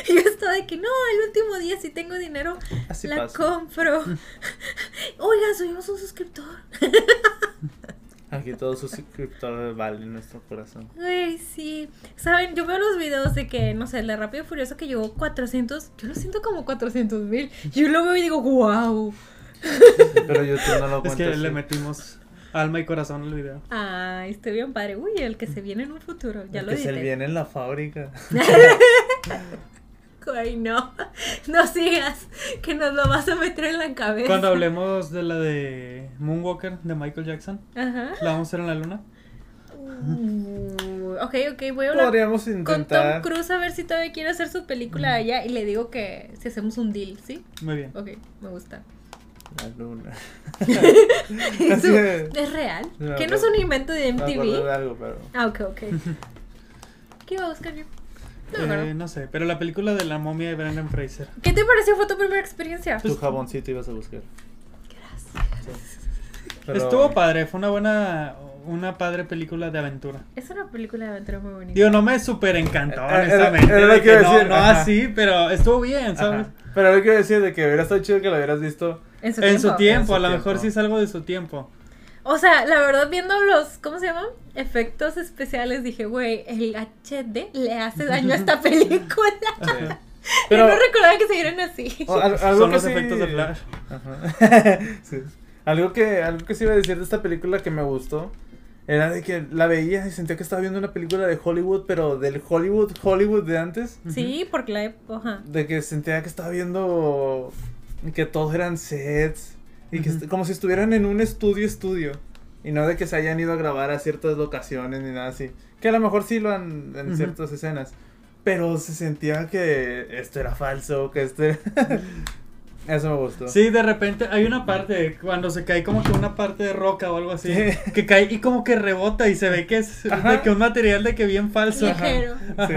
Y [laughs] yo estaba de que no, el último día si tengo dinero Así la compro. [laughs] Oiga, subimos un suscriptor. Aquí todo suscriptor vale nuestro corazón. Güey, sí. Saben, yo veo los videos de que, no sé, el de Rápido y Furioso que llegó 400. Yo lo siento como 400 mil. Yo lo veo y digo, wow. Pero YouTube no lo Es cuenta. que le metimos alma y corazón al video. Ay, estoy bien padre. Uy, el que se viene en un futuro. Ya El lo que se edité. viene en la fábrica. [laughs] [laughs] Ay, no. [laughs] No sigas. Que nos lo vas a meter en la cabeza. Cuando hablemos de la de Moonwalker de Michael Jackson, Ajá. la vamos a hacer en la luna. Uh, ok, ok, voy a hablar Podríamos con Tom intentar. Cruise a ver si todavía quiere hacer su película allá y le digo que si hacemos un deal, ¿sí? Muy bien. Ok, me gusta. La luna. [laughs] [laughs] Eso es. ¿Es real? No, ¿Que no es un invento de acordé de MTV? algo, pero. Ah, ok, ok. ¿Qué iba a buscar yo? No, Eh, no sé, pero la película de la momia de Brendan Fraser. ¿Qué te pareció? ¿Fue tu primera experiencia? Tu jaboncito ibas a buscar. Gracias. Pero- Estuvo padre, fue una buena, una padre película de aventura. Es una película de aventura muy bonita. Digo, no me super encantó, Eh, era- honestamente. era lo de que iba a no, no así, pero estuvo bien, ¿sabes? Ajá. Pero lo que decir de que hubiera estado chido que lo hubieras visto. en su En tiempo. su tiempo, En a lo mejor sí es algo de su tiempo. O sea, la verdad, viendo los, ¿cómo se llaman? Efectos especiales, dije, güey, el HD le hace daño a esta [laughs] película. Sí. [laughs] Pero Pero no recordaba que se vieran así. o- al- algo Son que los sí- efectos de Flash. Ajá. [laughs] Sí. Algo que, algo que sí iba a decir de esta película que me gustó era de que la veía y sentía que estaba viendo una película de Hollywood, pero del Hollywood, Hollywood de antes. Sí, porque la ajá. De que sentía que estaba viendo que todos eran sets y que Ujú. est- como si estuvieran en un estudio estudio y no de que se hayan ido a grabar a ciertas locaciones ni nada así. Que a lo mejor sí lo han en Ujú. ciertas escenas, pero se sentía que esto era falso, que esto era... [laughs] Eso me gustó. Sí, de repente hay una parte cuando se cae como que una parte de roca o algo así Sí. que cae y como que rebota y se ve que es Ajá. de que un material de que bien falso. Ligero. Sí.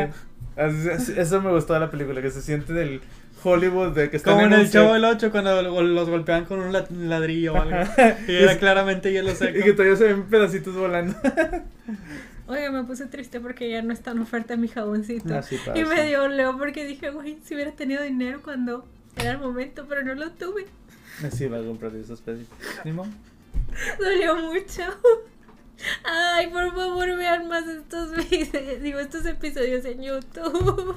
Eso me gustó de la película, que se siente del Hollywood de que están Como en el Chavo set del 8 cuando lo- los golpean con un la- ladrillo o algo. Y era claramente hielo seco. y que todavía se ven pedacitos volando. [laughs] Oiga, me puse triste porque ya no está en oferta mi jaboncito. Así pasa. y me dio leo porque dije, güey, si hubiera tenido dinero cuando era el momento, pero no lo tuve. Sí, va a comprar esos modo. [laughs] Dolió mucho. [laughs] Ay, por favor, vean más estos videos, digo, estos episodios en YouTube.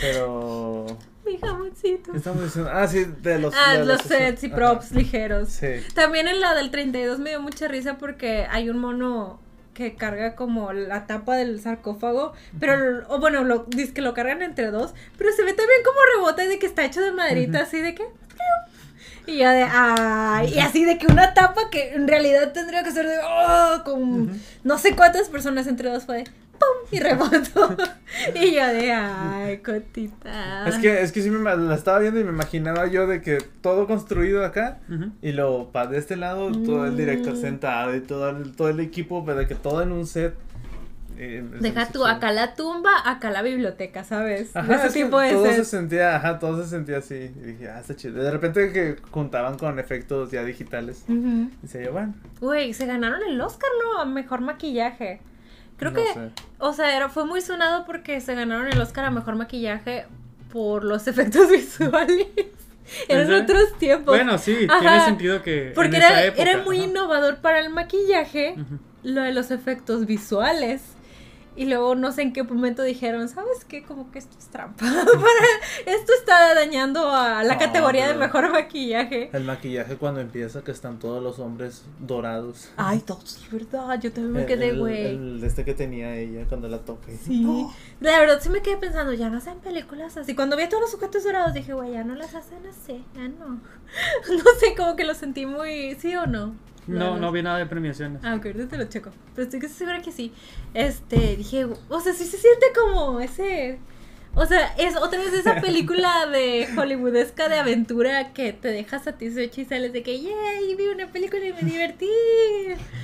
Pero. [laughs] Mi jamoncito. ¿Qué estamos diciendo? Ah, sí, de los. Ah, de los sets y Ajá. props ligeros. Sí. También en la del 32 me dio mucha risa porque hay un mono que carga como la tapa del sarcófago, pero, o bueno, lo, dice que lo cargan entre dos, pero se ve también como rebota y de que está hecho de maderita, así de que... Y ya de, ay, y así de que una tapa que en realidad tendría que ser de, oh, con no sé cuántas personas entre dos fue de, pum, y rebotó. [laughs] y yo de, ay, cotita. Es que, es que sí me la estaba viendo y me imaginaba yo de que todo construido acá y luego para de este lado todo el director Mm. sentado y todo el, todo el equipo, pero de que todo en un set. eh, Deja tú, acá la tumba, acá la biblioteca, ¿sabes? Ajá, ese es tipo de todo se sentía, ajá, todo se sentía así. Y dije, ah, está chido. De repente que juntaban con efectos ya digitales. Ujú. Y se bueno, Güey, se ganaron el Oscar, ¿no? A mejor maquillaje. Creo no que, sé. o sea, era, fue muy sonado porque se ganaron el Oscar a mejor maquillaje por los [laughs] efectos visuales. Eran otros tiempos. Bueno, sí, tiene sentido que. porque en era, esa época, era muy ajá. innovador para el maquillaje, lo de los efectos visuales. Y luego no sé en qué momento dijeron, ¿sabes qué? Como que esto es trampa. [laughs] Esto está dañando a la No, categoría de mejor maquillaje. El maquillaje cuando empieza que están todos los hombres dorados. Ay, todos, verdad. Yo también me El- quedé, el- güey. El, este que tenía ella cuando la toqué. Sí. La verdad sí me quedé pensando, ya no hacen películas así. Cuando vi a todos los sujetos dorados dije, güey, ya no las hacen así, ya no. [laughs] No sé, como que lo sentí muy, ¿sí o no? No, no vi nada de premiaciones. Ah, ok, ahorita te lo checo. Pero estoy casi segura que sí. Este, dije, o sea, sí se siente como ese... O sea, es otra vez esa [laughs] película de hollywoodesca de aventura que te deja satisfecho y sales de que, yay, vi una película y me divertí.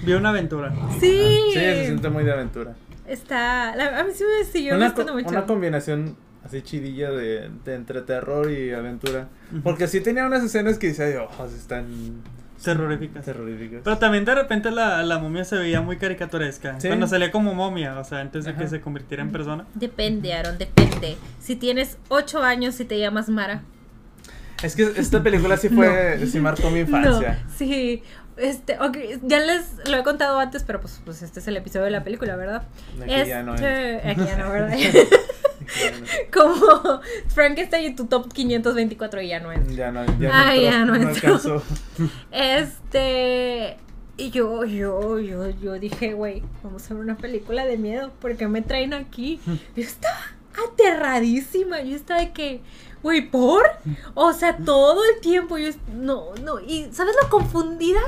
Vi una aventura. Sí. Sí, se siente muy de aventura. Está, la- a mí sí me siguió Una, gustando co- mucho. una combinación así chidilla de, de entre terror y aventura. Porque sí tenía unas escenas que decía yo, oh, sí están Terroríficas. terroríficas. Pero también de repente la, la momia se veía muy caricaturesca. Sí. Cuando salía como momia, o sea, antes de que se convirtiera en persona. Depende, Aaron, depende. Si tienes 8 años y te llamas Mara. Es que esta película sí fue, sí marcó mi [laughs] infancia. No, sí. Este, ok, ya les lo he contado antes, pero pues, pues este es el episodio de la película, ¿verdad? Aquí ya no es. Este, Aquí ya no, ¿verdad? [laughs] Como Frankenstein y tu top 524 y ya no es. Ya no, ya Ah, no, ya no no alcanzó. Este. Y yo, yo, yo, yo dije, güey, vamos a ver una película de miedo, porque me traen aquí. Yo estaba aterradísima. Yo estaba de que, güey, ¿por? O sea, todo el tiempo yo, no, no. Y ¿sabes lo confundida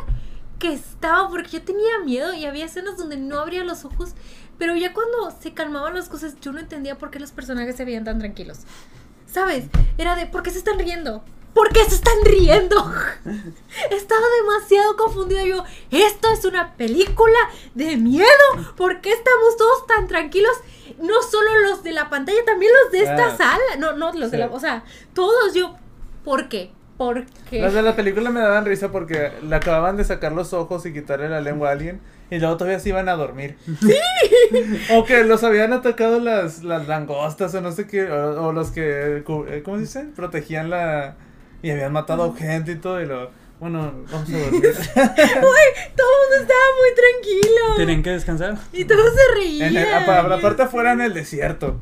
que estaba? Porque yo tenía miedo y había escenas donde no abría los ojos. Pero ya cuando se calmaban las cosas, yo no entendía por qué los personajes se veían tan tranquilos. ¿Sabes? Era de, ¿por qué se están riendo? ¿Por qué se están riendo? [laughs] Estaba demasiado confundida yo. Esto es una película de miedo. ¿Por qué estamos todos tan tranquilos? No solo los de la pantalla, también los de esta Ah. sala. No, no, los de la... O sea, todos yo... ¿Por qué? ¿Por qué? Las de la película me daban risa porque le acababan de sacar los ojos y quitarle la lengua a alguien y luego todavía se iban a dormir. ¡Sí! [laughs] o que los habían atacado las, las langostas o no sé qué, o, o los que, eh, ¿cómo se dice? Protegían la... y habían matado gente y todo y lo... Bueno, vamos a dormir. [laughs] Todo el mundo estaba muy tranquilo. Tienen que descansar. Y todos se reían. en el, apa- aparte afuera en el desierto.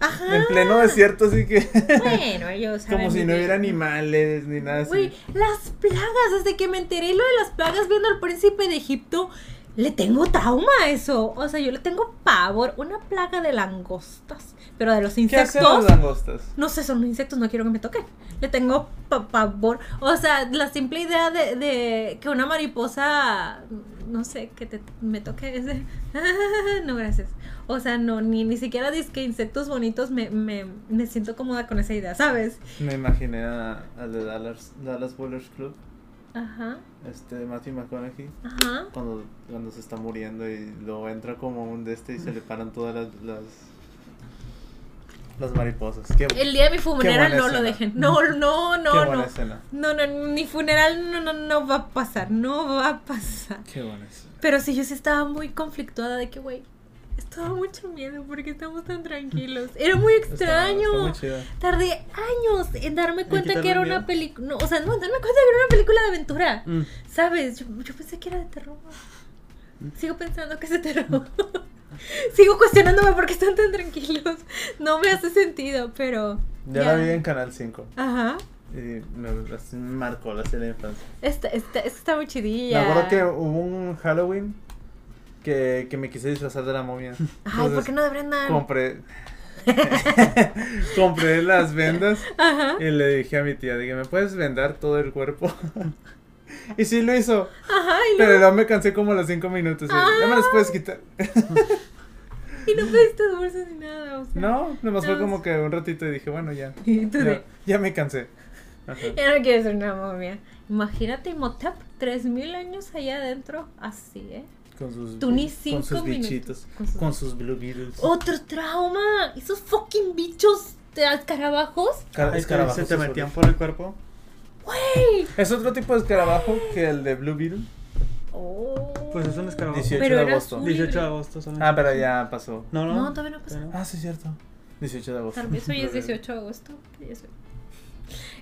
Ajá. En pleno desierto, así que. [laughs] Bueno, ellos como si no hubiera animales ni nada así. Güey, las plagas, desde que me enteré lo de las plagas viendo al príncipe de Egipto, le tengo trauma a eso. O sea, yo le tengo pavor. Una plaga de langostas. Pero de los ¿Qué hacen insectos. las langostas? No sé, son insectos, no quiero que me toquen. Le tengo pa- pavor. O sea, la simple idea de, de que una mariposa, no sé, que te, me toque es de, [laughs] no, gracias. O sea, no, ni, ni siquiera dice que insectos bonitos me, me, me siento cómoda con esa idea, ¿sabes? Me imaginé a- al de Dallas, Dallas Bowlers Club, Ajá, este Matthew McConaughey, ajá. cuando, cuando se está muriendo y luego entra como un de este y se le paran todas las. las las mariposas. Qué, El día de mi funeral no lo dejen. No, no, qué no, buena no. escena. No, no, mi funeral no, no, no va a pasar, no va a pasar. Qué buena escena. Pero sí, yo sí estaba muy conflictuada de que, güey, estaba mucho miedo porque estamos tan tranquilos. Era muy extraño. muy. Tardé años en darme cuenta que era una película. No, o sea, no, darme cuenta que era una película de aventura. Mm. ¿Sabes? Yo, yo pensé que era de terror. Sigo pensando que es de terror. [laughs] Sigo cuestionándome por qué están tan tranquilos. No me hace sentido, pero. Ya la vi en Canal 5 Ajá. y me, marcó la serie de infancia. Está, está, está muy chidilla. Me acuerdo que hubo un Halloween que, que me quise disfrazar de la momia. [laughs] Ay, ¿por Entonces, qué no de Brendan? Compré. [laughs] [laughs] compré las vendas Ajá. y le dije a mi tía, dije, ¿me puedes vendar todo el cuerpo? y sí lo hizo. Ajá, y Pero luego- luego me cansé como a los cinco minutos. y, Ya me las puedes quitar. Y no pediste bolsas ni nada, o sea. no, nomás fue No. como que un ratito y dije, bueno, ya. Ya, ya me cansé. Ajá. ya no quiero ser una momia. Imagínate Imhotep, 3000 años allá adentro, así, ¿eh? Con sus, Tú ni con cinco sus minutos. bichitos. Con sus- Con sus blue beetles. Otro trauma. Esos fucking bichos de escarabajos. Car- escarabajos se te metían por el cuerpo. ¡Wey! Es otro tipo de escarabajo que el de Blue Beetle. Oh. Pues es un escarabajo. 18 Pero de era agosto. azul. 18 de agosto. son Ah, pero ya pasó. No, no. No, todavía no pasó. Pero- Ah, sí, es cierto. 18 de agosto. Tal vez hoy es [laughs] 18 de agosto.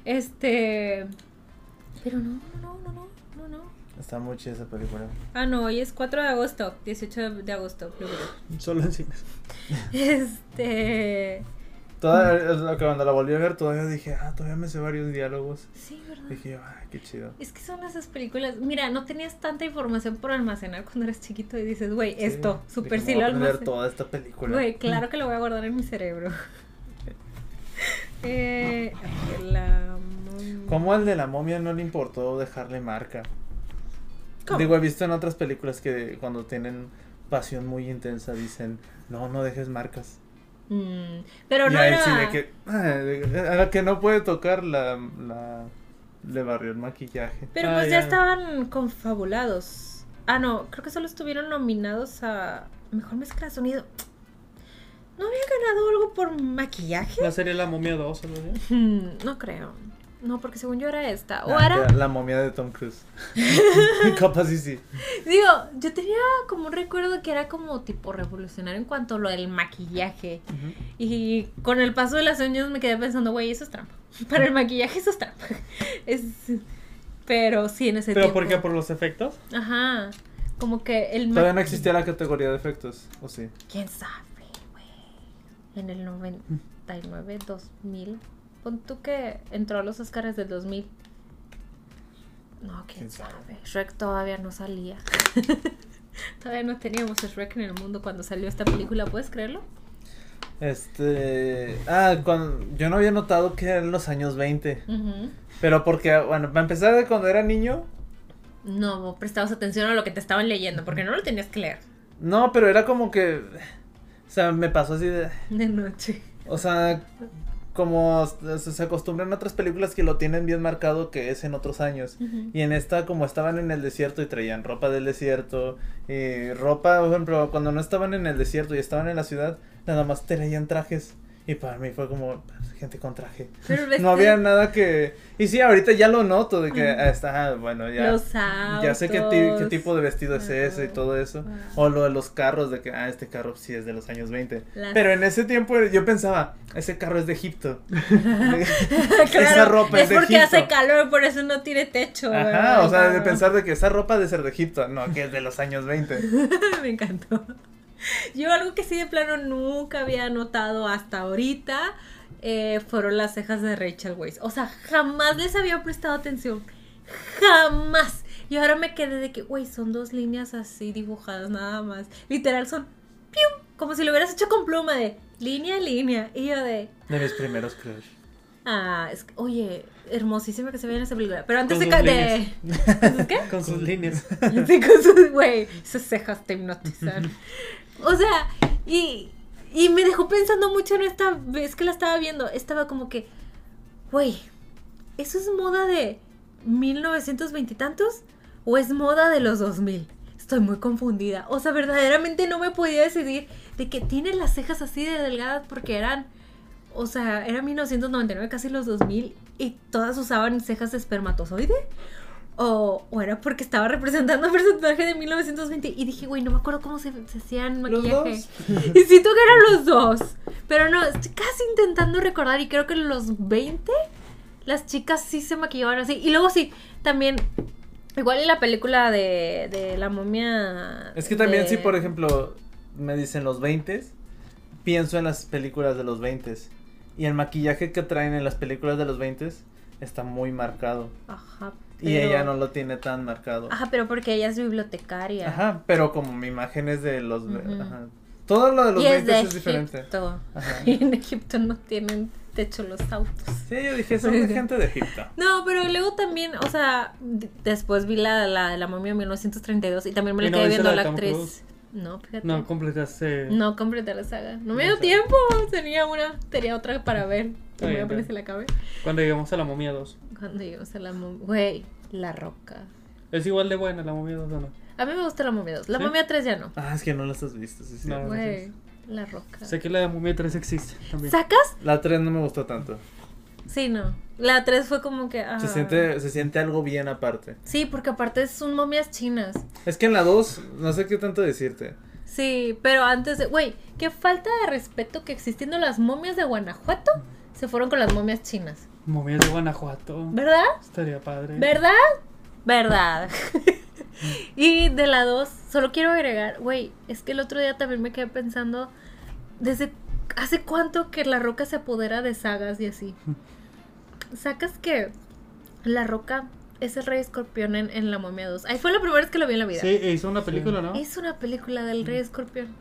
Este. Pero no, no, no, no. Está muy chida esa película. Ah, no, hoy es 4 de agosto. 18 de agosto. Beetle. [laughs] Solo en cines. Este. Toda, que cuando la volví a ver, todavía dije, ah, todavía me sé varios diálogos. Sí, ¿verdad? Dije yo, ah, qué chido. Es que son esas películas. Mira, no tenías tanta información por almacenar cuando eras chiquito y dices, güey, Sí, esto, me sí voy lo a aprender almaceno. toda esta película. Güey, claro que lo voy a guardar en mi cerebro. eh, la. mom- ¿Cómo al de la momia no le importó dejarle marca? ¿Cómo? Digo, he visto en otras películas que cuando tienen pasión muy intensa dicen, no, no dejes marcas. Mm, pero y no era. que, ah, a la que no puede tocar la, la le barrió el maquillaje. Pero Ah, pues ya ya. estaban confabulados. Ah, no, creo que solo estuvieron nominados a Mejor Mezcla de Sonido. ¿No había ganado algo por maquillaje? La serie La Momia 2 o. Hmm, no creo. No, porque según yo era esta. O Ah, era. La momia de Tom Cruise. [laughs] Capaz sí, sí. Digo, yo tenía como un recuerdo que era como tipo revolucionario en cuanto a lo del maquillaje. Y con el paso de los años me quedé pensando, güey, eso es trampa. [laughs] Para el maquillaje eso es trampa. [laughs] Es... Pero sí, en ese ¿Pero tiempo. por qué? ¿Por los efectos? Ajá. Como que el Todavía no existía la categoría de efectos, ¿o sí? ¿Quién sabe, güey? En el 99, 2000. Pon tú que entró a los Oscars del 2000. No, quién, ¿Quién sabe? sabe? Shrek todavía no salía. [laughs] todavía no teníamos a Shrek en el mundo cuando salió esta película, ¿puedes creerlo? Este. Ah, cuando, yo no había notado que eran los años 20. Ujú. Pero porque, bueno, para empezar, de cuando era niño. No prestabas atención a lo que te estaban leyendo, porque no lo tenías que leer No, pero era como que. O sea, me pasó así de. de noche. O sea, como se acostumbran otras películas que lo tienen bien marcado que es en otros años. Y en esta, como estaban en el desierto y traían ropa del desierto, y ropa, por ejemplo, cuando no estaban en el desierto y estaban en la ciudad, nada más traían trajes. Y para mí fue como gente con traje. [laughs] No había nada que... Y sí, ahorita ya lo noto, de que Ajá. ah, está, bueno, ya... Los Ya sé qué, tipo de vestido es ese y todo eso. O lo de los carros, de que, ah, este carro sí es de los años 20. Las- Pero en ese tiempo yo pensaba, ese carro es de Egipto. [laughs] [laughs] Claro, esa ropa es de porque hace calor, por eso no tiene techo. Ajá, ¿verdad? o sea, de pensar de que esa ropa debe ser de Egipto, no, que es de los años 20. Me encantó. [laughs] Yo algo que sí de plano nunca había notado hasta ahorita eh, fueron las cejas de Rachel Weisz. O sea, jamás les había prestado atención. Jamás. Y ahora me quedé de que, güey, son dos líneas así dibujadas nada más. Literal son, ¡pium! Como si lo hubieras hecho con pluma de línea a línea. Y yo de, De mis primeros crush. ah, es que, oye, hermosísima que se ve en esa película. Pero antes Con de... sus de ¿Entonces qué? [laughs] Con sus líneas. Sí, con sus, güey, esas cejas te hipnotizan. [laughs] O sea, y, y me dejó pensando mucho en esta vez que la estaba viendo. Estaba como que, güey, ¿eso es moda de 1920 y tantos? ¿O es moda de los 2000? Estoy muy confundida. O sea, verdaderamente no me podía decidir de que tiene las cejas así de delgadas porque eran, o sea, era 1999, casi los 2000, y todas usaban cejas de espermatozoide. O, o era porque estaba representando un personaje de 1920 y dije, güey, no me acuerdo cómo se, se hacían maquillaje. Y siento que eran los dos. Pero no, estoy casi intentando recordar y creo que en los 20 las chicas sí se maquillaban así. Y luego sí, también, igual en la película de, de la momia... Es que también de- si, por ejemplo, me dicen los 20 pienso en las películas de los 20 Y el maquillaje que traen en las películas de los 20 está muy marcado. Ajá. Y ella no lo tiene tan marcado. Ajá, pero porque ella es bibliotecaria. Ajá, pero como mi imagen es de los... Ajá. Todo lo de los y es 20 de es diferente. Egipto. Ajá. [laughs] Y en Egipto no tienen techo los autos. Sí, yo dije, son de [laughs] gente de Egipto. No, pero luego también, o sea, después vi la, la de la momia de 1932 y también me ¿Y la no quedé viendo la la actriz. No, fíjate. No, completaste. No completé la saga. No me No dio sé. tiempo. Tenía una, tenía otra para ver. Que me se la acabé. Cuando llegamos a la momia 2. Cuando llegamos a la momia. Güey, la roca. Es igual de buena la momia 2 o no. A mí me gusta la momia 2. La ¿Sí? momia 3 ya no. Ah, es que no las has visto, sí, sí. No. Güey, la roca. Sé que la de momia 3 existe también. ¿Sacas? La 3 no me gustó tanto. Sí, no. La 3 fue como que. ah. Se siente, se siente algo bien aparte. Sí, porque aparte son momias chinas. Es que en la 2, no sé qué tanto decirte. Sí, pero antes de. Güey, qué falta de respeto que existiendo las momias de Guanajuato se fueron con las momias chinas. Momias de Guanajuato. ¿Verdad? Estaría padre. ¿Verdad? ¿Verdad? [laughs] y de la 2, solo quiero agregar, güey, es que el otro día también me quedé pensando, ¿desde hace cuánto que la roca se apodera de sagas y así? [laughs] Sacas que la roca es el rey escorpión en, en la momia 2. Ahí fue la primera vez que lo vi en la vida. Sí, hizo una película, ¿no? Es una película del rey escorpión.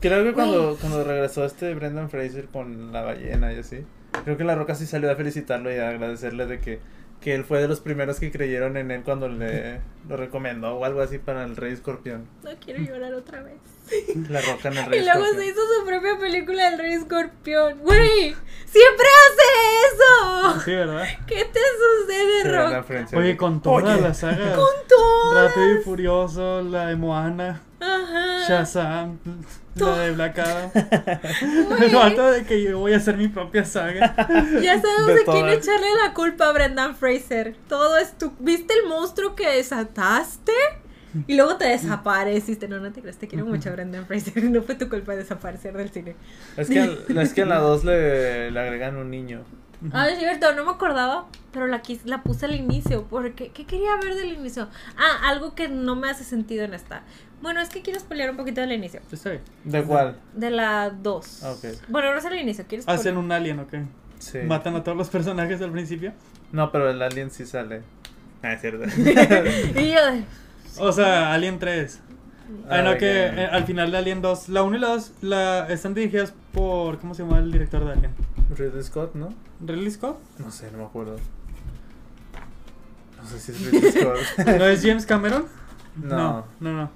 Creo que cuando, cuando regresó este Brendan Fraser con la ballena y así, creo que La Roca sí salió a felicitarlo y a agradecerle de que, que él fue de los primeros que creyeron en él cuando le lo recomendó o algo así para el Rey Escorpión. No quiero llorar otra vez. [laughs] La Roca en el Rey Y luego se hizo su propia película del rey escorpión. Güey, siempre hace eso. Sí, ¿verdad? ¿Qué te sucede, Sí, Rock? Oye, con todas Oye, las sagas. [laughs] Con todas. Rápido y Furioso, la de Moana, Ajá. Shazam, la de Black Adam. [laughs] Güey, de que yo voy a hacer mi propia saga. Ya sabemos De de, quién todas. echarle la culpa a Brendan Fraser. Todo es tu. ¿Viste el monstruo que desataste? Y luego te desapareciste. No, no te crees, te quiero mucho, Brendan Fraser. [laughs] No fue tu culpa desaparecer del cine. Es que, [laughs] es que en la 2 le, le agregan un niño. Ah, es cierto, no me acordaba, pero la, quis- la puse al inicio, porque ¿qué quería ver del inicio? Ah, algo que no me hace sentido en esta. Bueno, es que quiero spoilear un poquito del inicio, Está bien. ¿De cuál? de la 2. Ah, ok. Bueno, no es el inicio, ¿quieres Hacen un alien, ¿ok? Sí. Matan a todos los personajes al principio. No, pero el alien sí sale. Ah, es cierto. [laughs] y yo de... O sea, Alien 3. Ah, no, Ay, que eh, al final de Alien 2, la 1 y la 2 la, están dirigidas por. ¿Cómo se llama el director de Alien? Ridley Scott, ¿no? ¿Ridley Scott? No sé, no me acuerdo. No sé si es Ridley [laughs] Scott. ¿No es James Cameron? No. No, no, no.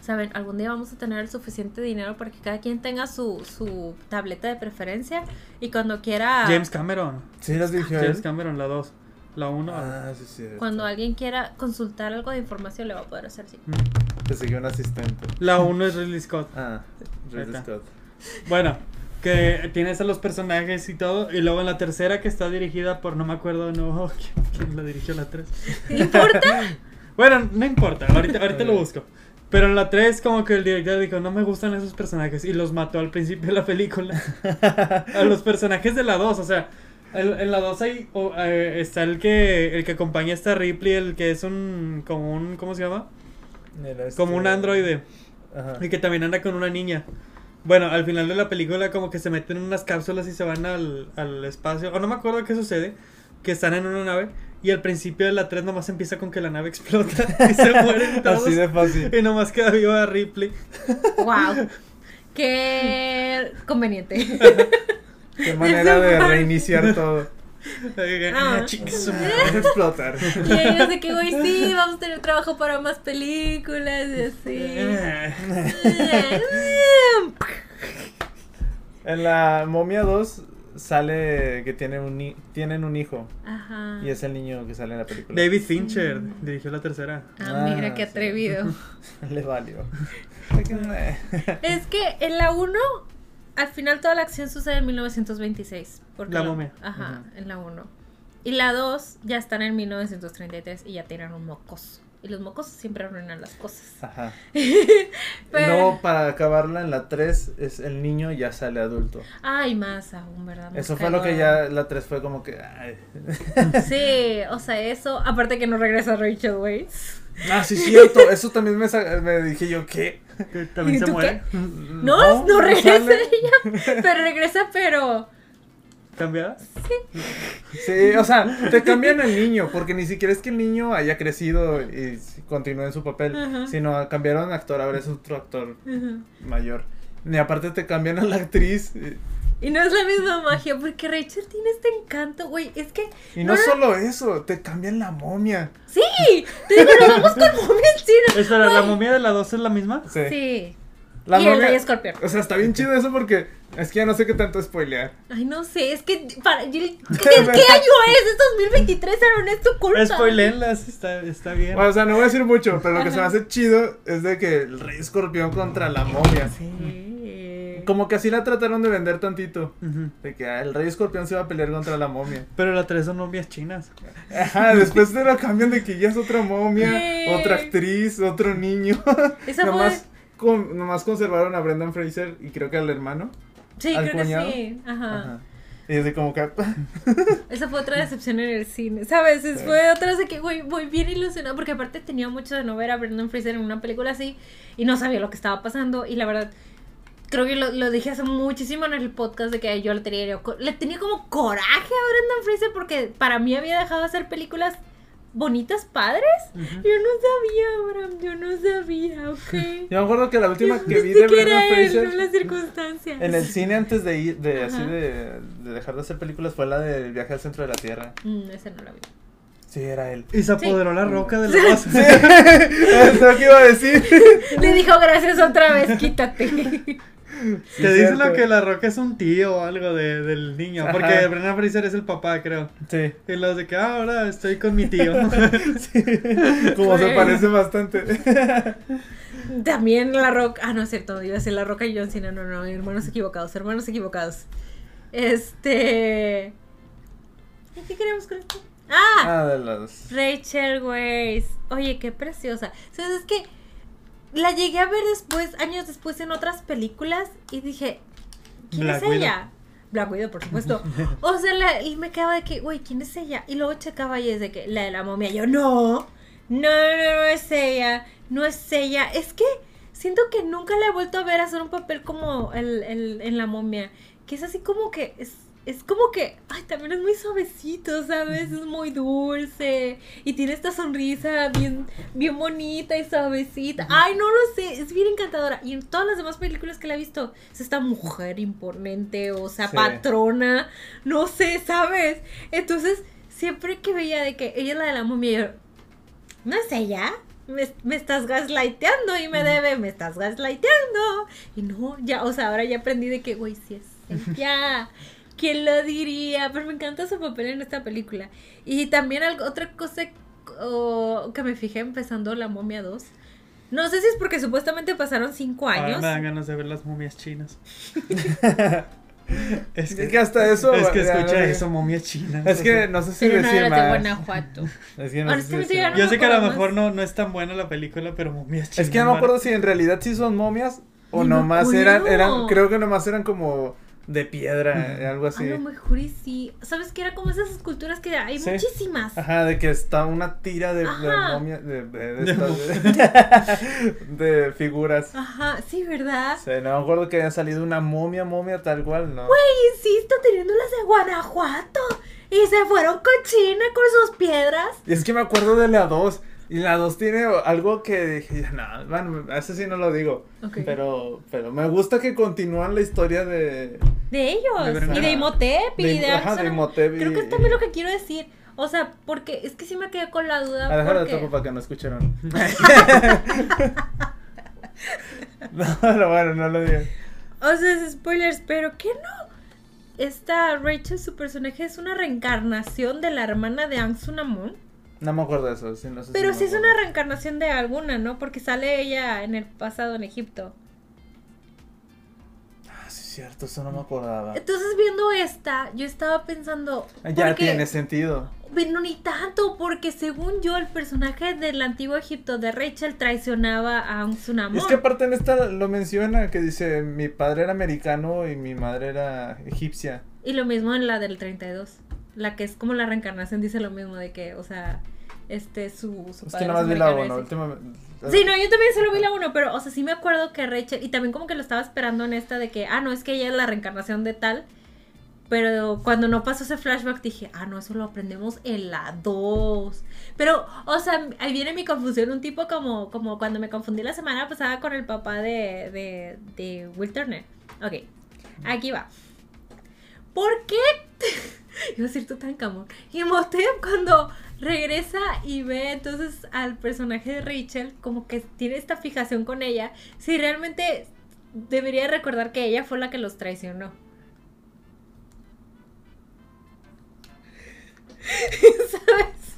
Saben, algún día vamos a tener el suficiente dinero para que cada quien tenga su, su tableta de preferencia y cuando quiera... James Cameron. ¿Sí las dirigió James él? Cameron, la 2. La 1. Ah, sí, sí. Cuando alguien quiera consultar algo de información le va a poder hacer así. Te siguió un asistente. La 1 es Ridley Scott. Ah, Ridley. Scott. Bueno, Que tienes a los personajes y todo. Y luego en la tercera que está dirigida por, no me acuerdo, no, ¿quién, [laughs] quién la dirigió la 3? ¿No importa? [laughs] Bueno, no importa, ahorita, ahorita lo busco. Pero en la 3 como que el director dijo, no me gustan esos personajes y los mató al principio de la película. [laughs] a los personajes de la 2, o sea, el- en la 2 hay, o, eh, está el que, el que acompaña a esta Ripley, el que es un, como un, ¿cómo se llama? Este- Como un androide. Ajá. Y que también anda con una niña. Bueno, al final de la película como que se meten en unas cápsulas y se van al, al espacio. O no me acuerdo qué sucede. Que están en una nave. Y al principio de la 3 nomás empieza con que la nave [laughs] explota y se mueren todos. Así de fácil. Y nomás queda viva Ripley. [laughs] wow. Qué conveniente. Qué [laughs] manera de reiniciar [laughs] todo. Ah. Ah, a explotar. [laughs] Y ellos de que, güey, sí, vamos a tener trabajo para más películas y así. En la momia 2 sale que tiene un ni- tienen un hijo. Ajá. Y es el niño que sale en la película. David Fincher dirigió la tercera. Ah, mira Ah, qué sí. atrevido. Le valió. Es que en la 1, al final toda la acción sucede en 1926. Porque La momia. Ajá, en la 1. Y la 2 ya están en 1933 y ya tienen un mocoso. Y los mocosos siempre arruinan las cosas. Ajá. [laughs] Pero- No, para acabarla en la 3 es el niño ya sale adulto. Ay, más aún, ¿verdad? Más Eso fue lo que ya la 3 fue como que ay. Sí, o sea, eso. Aparte que no regresa Rachel Weisz. Ah, sí cierto, eso también me, dije yo, ¿qué? Que también ¿Y se muere. No, no, regresa sale. ella. Pero regresa, pero. ¿Cambiada? Sí, o sea, te cambian el niño, porque ni siquiera es que el niño haya crecido y continúe en su papel, Ajá. sino cambiaron de actor, ahora es otro actor mayor. Y aparte te cambian a la actriz. Y, no es la misma magia, porque Rachel tiene este encanto, güey. Es que. y no no- solo eso, te cambian la momia. ¡Sí! Te digo, nos vamos con momia al cine. [laughs] Espera, ¿la momia de la 2 es la misma? Sí. Sí. La y el momia- rey escorpión. O sea, está bien chido eso porque es que ya no sé qué tanto spoilear. Ay, no sé, es que. Para, [laughs] ¿qué, qué año es? ¿Es 2023? Aaron, es tu culpa. Spoilenlas, está, está bien. O sea, no voy a decir mucho, pero lo que se me hace chido es de que el rey escorpión contra la momia. Sí. Como que así la trataron de vender tantito. De que ah, el rey escorpión se va a pelear contra la momia. Pero la 3 son momias chinas. Ajá, después te lo cambian de que ya es otra momia, otra actriz, otro niño. [laughs] Esa fue. nomás, con- nomás conservaron a Brendan Fraser y creo que al hermano. Sí, al creo cuñado. que sí. Ajá. Ajá. Y es de como que. [laughs] Esa fue otra decepción en el cine, ¿sabes? Es- Sí. Fue otra de que, güey, voy bien ilusionado, porque aparte tenía mucho de no ver a Brendan Fraser en una película así y no sabía lo que estaba pasando y la verdad, creo que lo, lo dije hace muchísimo en el podcast de que yo le tenía, le tenía como coraje a Brendan Fraser porque para mí había dejado de hacer películas bonitas, padres. Yo no sabía, Abraham, yo no sabía, ok. [laughs] Yo me acuerdo que la última que vi de Brendan él, Fraser. no las circunstancias. En el cine antes de ir, de así de, de dejar de hacer películas fue la del viaje al centro de la Tierra. Mm, ese no lo vi. Sí, era él. Y se apoderó la roca de la base. [laughs] [laughs] Es lo que iba a decir. Le dijo gracias otra vez, quítate. Sí, Te dicen lo que la roca es un tío o algo de, del niño. Ajá. Porque Brendan Fraser es el papá, creo. Sí. Y los de que ah, ahora estoy con mi tío. [laughs] sí. Como se parece bastante. [laughs] También la roca. Ah, no es cierto, iba a decir la roca y John Cena. No, no, hermanos equivocados, hermanos equivocados. Este. ¿Y qué queremos con esto? Ah, Ah, de los. Rachel Weisz. Oye, qué preciosa. ¿Sabes? Es que la llegué a ver después, años después, en otras películas y dije, ¿quién Black es Widow. ella? Black Widow, por supuesto. [laughs] O sea, la- y me quedaba de que, güey, ¿quién es ella? Y luego checaba y es de que la de la momia. Yo, no, no, no, no es ella, no es ella. Es que siento que nunca la he vuelto a ver hacer un papel como el, el- en la momia. Que es así como que, es, es como que, ay, también es muy suavecito, ¿sabes? Es muy dulce. Y tiene esta sonrisa bien, bien bonita y suavecita. Ay, no lo sé, es bien encantadora. Y en todas las demás películas que la he visto, es esta mujer imponente, o sea, Sí. patrona, no sé, ¿sabes? Entonces, siempre que veía de que ella es la de la momia, yo, no es ella. Me, me estás gaslighteando y me debe, me estás gaslighteando. Y no, ya, o sea, ahora ya aprendí de que, güey, sí es [laughs] ella. ¿Quién lo diría? Pero me encanta su papel en esta película. Y también algo, otra cosa oh, que me fijé empezando La Momia 2. No sé si es porque supuestamente pasaron cinco Ahora años. me dan ganas de ver las momias chinas. [laughs] Es que hasta eso. Es que no, eso, momia china. Es que no sé si Pero no decir de más. Guanajuato. [laughs] Es que no sé si decir ya más. no Yo sé que a lo mejor no, no es tan buena la película, pero momias chinas. Es que no me acuerdo si en realidad sí son momias o nomás eran, eran, creo que nomás eran como de piedra, algo A así. lo mejor y sí. ¿Sabes qué? Era como esas esculturas que hay Sí. muchísimas. Ajá, de que está una tira de, de momia, de, de, de De estas- de- [laughs] de figuras. Ajá, sí, ¿verdad? Sea, no me acuerdo que haya salido una momia, momia tal cual, ¿no? Y insisto, teniendo las de Guanajuato. Y se fueron con China con sus piedras. Y es que me acuerdo de la 2. Y la 2 tiene algo que dije, no, bueno, ese sí no lo digo. Pero, pero me gusta que continúan la historia de... De ellos. De y de Imhotep. Y de- de, ajá, de Axonam. Imhotep y- Creo que es también lo que quiero decir. O sea, porque es que sí me quedé con la duda. A dejar de topo para que no escucharon. [laughs] [laughs] no, pero bueno, no lo digan. O sea, es spoilers, pero ¿qué no? Esta Rachel, su personaje es una reencarnación de la hermana de Ansunamon. No me acuerdo de eso. Sí, no sé si Pero me sí es una reencarnación de alguna, ¿no? Porque sale ella en el pasado en Egipto. Ah, sí, es cierto, eso no me acordaba. Entonces, viendo esta, yo estaba pensando. Ya porque- tiene sentido. Pero ni tanto, porque según yo, el personaje del antiguo Egipto de Rachel traicionaba a Ansunamon. Y es que aparte en esta lo menciona, que dice, mi padre era americano y mi madre era egipcia. Y lo mismo en la del 32. La que es como la reencarnación dice lo mismo de que, o sea, este su, su Es que nada más vi la americano uno. y así. últimamente- Sí, no, yo también solo vi la 1, pero, o sea, sí me acuerdo que Rachel, y también como que lo estaba esperando en esta de que, ah, no, es que ella es la reencarnación de tal, pero cuando no pasó ese flashback dije, ah, no, eso lo aprendemos en la 2. Pero, o sea, ahí viene mi confusión, un tipo como, como cuando me confundí la semana pasada con el papá de, de, de Will Turner. Ok, aquí va. ¿Por qué? [laughs] Iba a decir Tutankamón. Y Motep cuando regresa y ve entonces al personaje de Rachel, como que tiene esta fijación con ella, si realmente debería recordar que ella fue la que los traicionó. [laughs] ¿Sabes?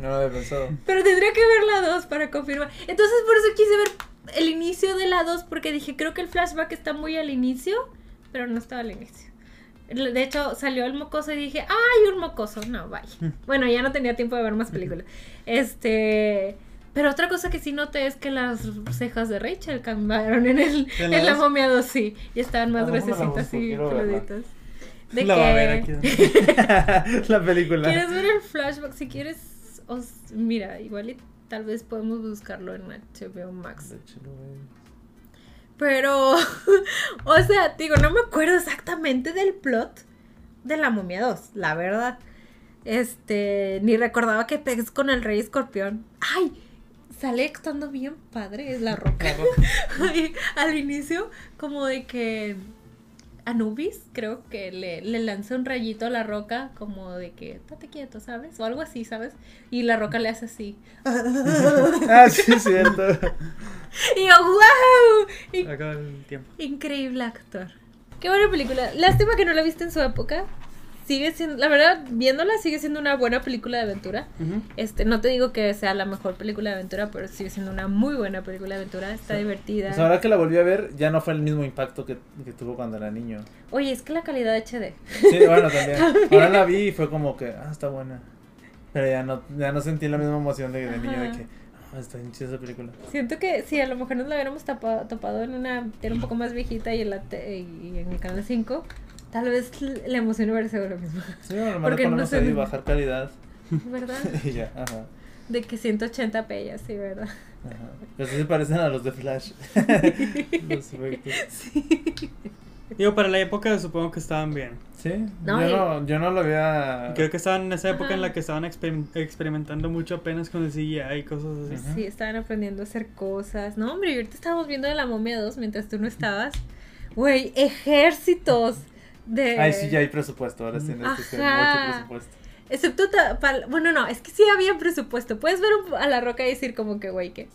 No lo había pensado. Pero tendría que ver la 2 para confirmar. Entonces por eso quise ver el inicio de la 2 porque dije, creo que el flashback está muy al inicio, pero no estaba al inicio. De hecho, salió el mocoso y dije, ¡ay, un mocoso! No, vaya. Bueno, ya no tenía tiempo de ver más películas. Este... Pero otra cosa que sí noté es que las cejas de Rachel cambiaron en el ¿En la momia 2, sí. Y estaban más Ah, ¿cómo la gruesecitas y peluditas. De La va a ver que... aquí. [laughs] [laughs] la película. ¿Quieres ver el flashback? Si quieres, os- mira, igual y tal vez podemos buscarlo en HBO Max. Pero, [laughs] o sea, digo, no me acuerdo exactamente del plot de la momia 2, la verdad. Este, ni recordaba que pegs con el rey escorpión. ¡Ay! Sale actuando bien padre, es la roca. La roca. [laughs] Ay, al inicio, como de que Anubis, creo que le, le lanza un rayito a la roca, como de que, estate quieto, ¿sabes? O algo así, ¿sabes? Y la roca le hace así. [laughs] Ah, sí, es cierto. [laughs] Y yo, ¡wow! Acaba el tiempo. increíble actor. Qué buena película. Lástima que no la viste en su época. Sigue siendo, la verdad, viéndola sigue siendo una buena película de aventura. Ujú. Este, no te digo que sea la mejor película de aventura, pero sigue siendo una muy buena película de aventura. Está divertida. Pues ahora que la volví a ver, ya no fue el mismo impacto que, que tuvo cuando era niño. Oye, es que la calidad HD. Sí, bueno, [laughs] también. Ahora la vi y fue como que, ah, está buena. Pero ya no, ya no sentí la misma emoción de, de niño de que, ah, está bien chida esa película. Siento que si a lo mejor nos la hubiéramos tapa- topado en una tele un poco más viejita y en, la te- y en el canal 5, tal vez la emoción hubiera sido lo mismo. Sí, bueno, Porque no sé- ahí bajar calidad ¿Verdad? [laughs] y ya, ajá. De que 180 pellas, sí, ¿verdad? Ajá. Pero sí se parecen a los de Flash. [laughs] los efectos. Digo, para la época supongo que estaban bien. Sí, No, yo, y- no, yo no lo había. Creo que estaban en esa época Ajá. en la que estaban experim- experimentando mucho apenas con el CGI y cosas así. Ajá. Sí, estaban aprendiendo a hacer cosas. No, hombre, y ahorita estábamos viendo de la momia 2 mientras tú no estabas. Güey, ejércitos de... Ay, sí, ya hay presupuesto. Ahora hacer Ajá. mucho presupuesto. Excepto, bueno, no, es que sí había presupuesto. Puedes ver a la roca y decir como que, güey, que...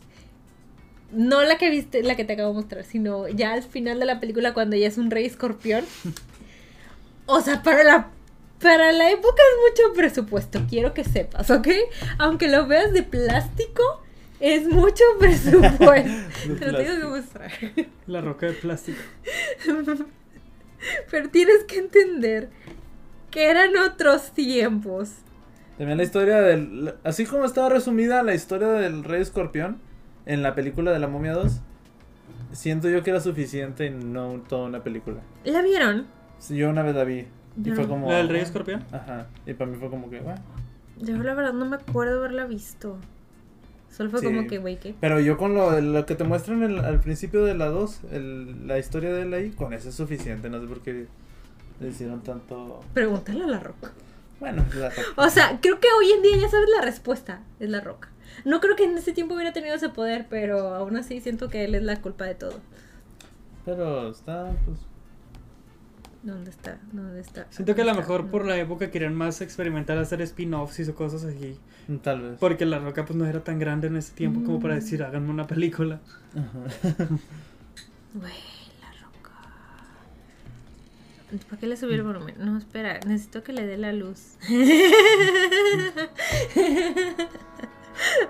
No la que viste, la que te acabo de mostrar, sino ya al final de la película cuando ya es un rey escorpión. [laughs] O sea, para la... Para la época es mucho presupuesto, quiero que sepas, ¿ok? Aunque lo veas de plástico, es mucho [laughs] presupuesto. Te lo tengo que mostrar. La roca de plástico. [laughs] [laughs] Pero tienes que entender que eran otros tiempos. También la historia del. Así como estaba resumida la historia del Rey Escorpión en la película de la Momia 2, siento yo que era suficiente y no toda una película. ¿La vieron? Sí, Yo una vez la vi y Yo fue no. como. ¿La del Rey Escorpión? Ajá. Y para mí fue como que, bueno. Yo la verdad no me acuerdo haberla visto. Solo fue Sí. como que, güey, ¿qué? Pero yo con lo, lo que te muestran el- al principio de la 2, el- la historia de él ahí, con eso es suficiente. No sé por qué le hicieron tanto. Pregúntale a la roca. Bueno, la- O sea, creo que hoy en día ya sabes la respuesta. Es la roca. No creo que en ese tiempo hubiera tenido ese poder, pero aún así siento que él es la culpa de todo. pero está, pues. ¿Dónde está? ¿Dónde está? Siento que a lo ¿Dónde mejor por la época querían más experimentar hacer spin-offs y cosas así. Tal vez. Porque La Roca pues no era tan grande en ese tiempo como para Mm. decir, háganme una película. Ajá. Güey, la roca. ¿Para qué le subí el volumen? No, espera, necesito que le dé la luz. [laughs]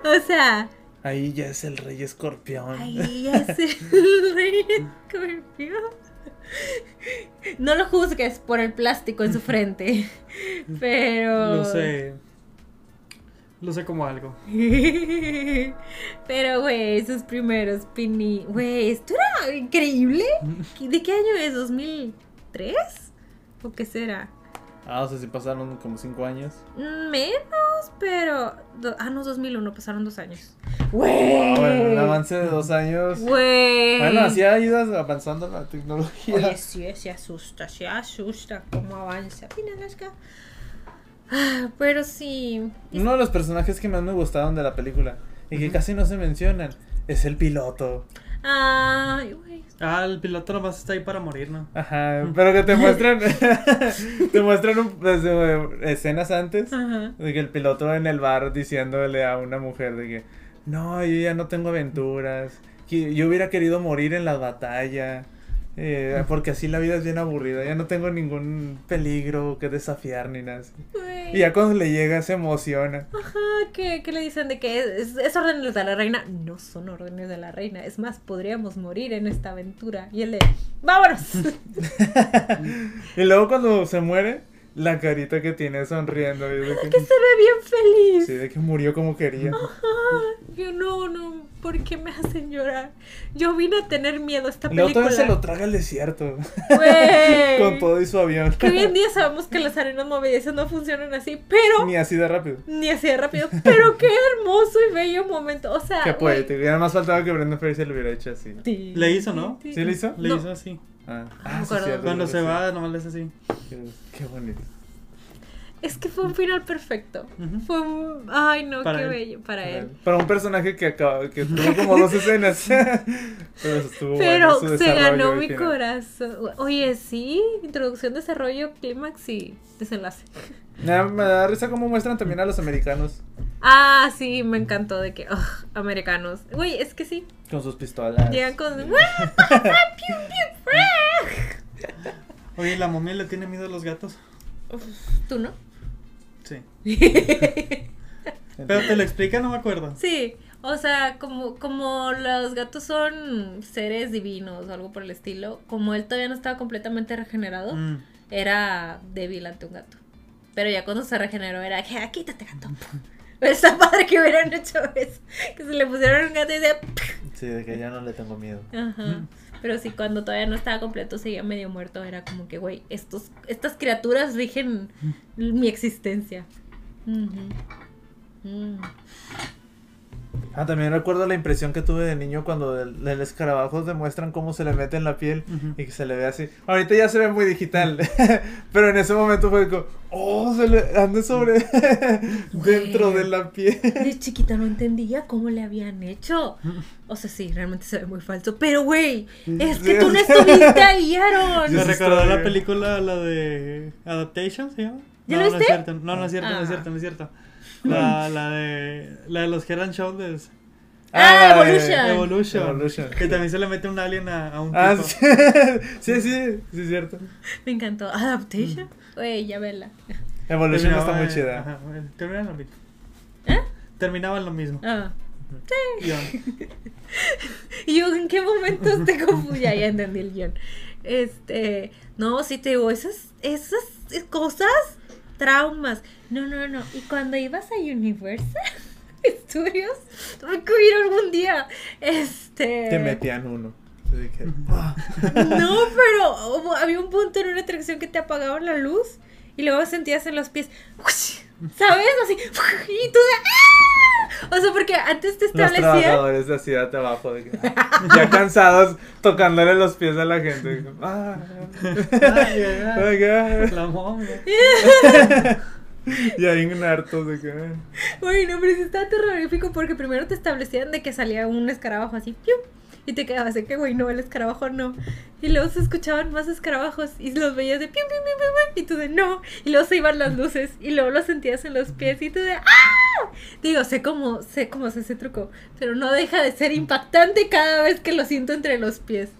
o sea, Ahí ya es el Rey Escorpión. ahí ya es el rey [laughs] escorpión. [laughs] No lo juzgues por el plástico en su frente. [laughs] Pero. Lo sé. Lo sé como algo. [laughs] Pero, güey, sus primeros pini. Güey, esto era increíble. ¿De qué año es? ¿2003? ¿O qué será? Ah, o sea, sí pasaron como 5 años. Menos, pero. Ah, no, 2001, pasaron dos años. ¡Güey! Wow, en un avance de dos años. ¡Güey! Bueno, así ha ido avanzando la tecnología. Oye, sí, se asusta, se asusta cómo avanza. Mira, Alaska. Ah, Pero sí. Uno de los personajes que más me gustaron de la película y que casi no se mencionan es el piloto. Ay, güey. Ah, el piloto nomás está ahí para morir, ¿no? Ajá, pero que te [laughs] muestran [laughs] te muestran un- desde escenas antes Ajá. de que el piloto en el bar diciéndole a una mujer de que no, yo ya no tengo aventuras, que yo hubiera querido morir en la batalla. Eh, porque así la vida es bien aburrida, ya no tengo ningún peligro que desafiar ni nada. así. Y ya cuando le llega se emociona. Ajá, ¿qué, qué le dicen de que es, es órdenes de la reina? No son órdenes de la reina. Es más, podríamos morir en esta aventura. Y él de, ¡vámonos! [laughs] Y luego cuando se muere, la carita que tiene sonriendo. y de que- que se ve bien feliz. sí, de que murió como quería. Ajá. Yo no, no, ¿por qué me hacen llorar? Yo vine a tener miedo a esta Y luego película. todavía se lo traga el desierto. Güey. [laughs] Con todo y su avión. Que hoy en día sabemos que las arenas movedizas no funcionan así, pero Ni así de rápido. ni así de rápido. Pero qué hermoso y bello momento. O sea, Qué poético. Y nada más faltaba que Brenda Fraser lo hubiera hecho así. Le hizo, ¿no? ¿Sí le hizo? Le No. hizo así. Ah, ah sí, cierto, Cuando se va, nomás le hace así. Qué, bonito. Es que fue un final perfecto. Fue un... Ay, no, Para qué él. bello para él. Para un personaje que acaba, que tuvo como dos escenas. [laughs] Pero estuvo Pero bueno su se ganó mi final. corazón. Oye, sí, introducción, desarrollo, clímax y desenlace. Me da, me da risa cómo muestran también a los americanos Ah, sí, me encantó de que, ugh, americanos. Güey, es que sí, con sus pistolas. llegan con... [laughs] Oye, ¿la momia le tiene miedo a los gatos? Uf, ¿Tú no? Sí. [laughs] Pero te lo explica, no me acuerdo. Sí, o sea, como, como los gatos son seres divinos o algo por el estilo, como él todavía no estaba completamente regenerado, Mm. era débil ante un gato. Pero ya cuando se regeneró era, que "Ah, quítate gato. [laughs] Pero está padre que hubieran hecho eso. Que se le pusieron un gato y de... Sí, de que ya no le tengo miedo. Ajá. Pero sí, cuando todavía no estaba completo, seguía medio muerto. Era como que, güey, estos, estas criaturas rigen mi existencia. Ujú. Mm. Ah, también recuerdo la impresión que tuve de niño cuando del, del escarabajo demuestran cómo se le mete en la piel Ujú. y que se le ve así. Ahorita ya se ve muy digital, [laughs] pero en ese momento fue como, oh, se le anda sobre [laughs] dentro de la piel. De [laughs] chiquita no entendía cómo le habían hecho. O sea, sí, realmente se ve muy falso. Pero, güey, es que tú no estuviste ahí, Aaron. Me recordó la película, la de Adaptation, ¿se llama? ¿Ya no, lo no es viste? cierto, no, no es cierto, no es Ah. cierto, no es cierto. La, la de la de los Head and Shoulders, Ah, de- Evolution. Evolution, Evolution. que también se le mete un alien a, a un Ah, tipo. sí, [laughs] sí, sí, sí, es cierto. Me encantó. Adaptation. Güey, ya vela. Evolution está muy chida. ajá, terminaban lo mismo. ¿Eh? Terminaban lo mismo. Ah. Guión. Y [laughs] yo, ¿en qué momentos te confundí? Ya, ya entendí el guion. Este, no, sí te digo, esas, esas cosas, traumas. No, no, no. Y cuando ibas a Universal [laughs] Studios, tuve que ir algún día. Este. Te metían uno. Ah. No, pero hubo- había un punto en una atracción que te apagaban la luz y luego sentías en los pies, ¿sabes? Así, [laughs] y tú de ¡ah! O sea, porque antes te Los establecían. trabajadores de ciudad de abajo, de que, ah, ya cansados, tocándole los pies a la gente. Ah, Ay, ay, ay. ay, ay. La momia. Y ahí en hartos de que. ah. Uy, no, pero sí estaba terrorífico porque primero te establecían de que salía un escarabajo así, ¡pium! Y te quedabas de que, güey, no, el escarabajo no. Y luego se escuchaban más escarabajos y los veías de pium, pium, pium, pium, y tú de no. Y luego se iban las luces y luego los sentías en los pies y tú de ¡ah! Digo, sé cómo, sé cómo es ese truco, pero no deja de ser impactante cada vez que lo siento entre los pies.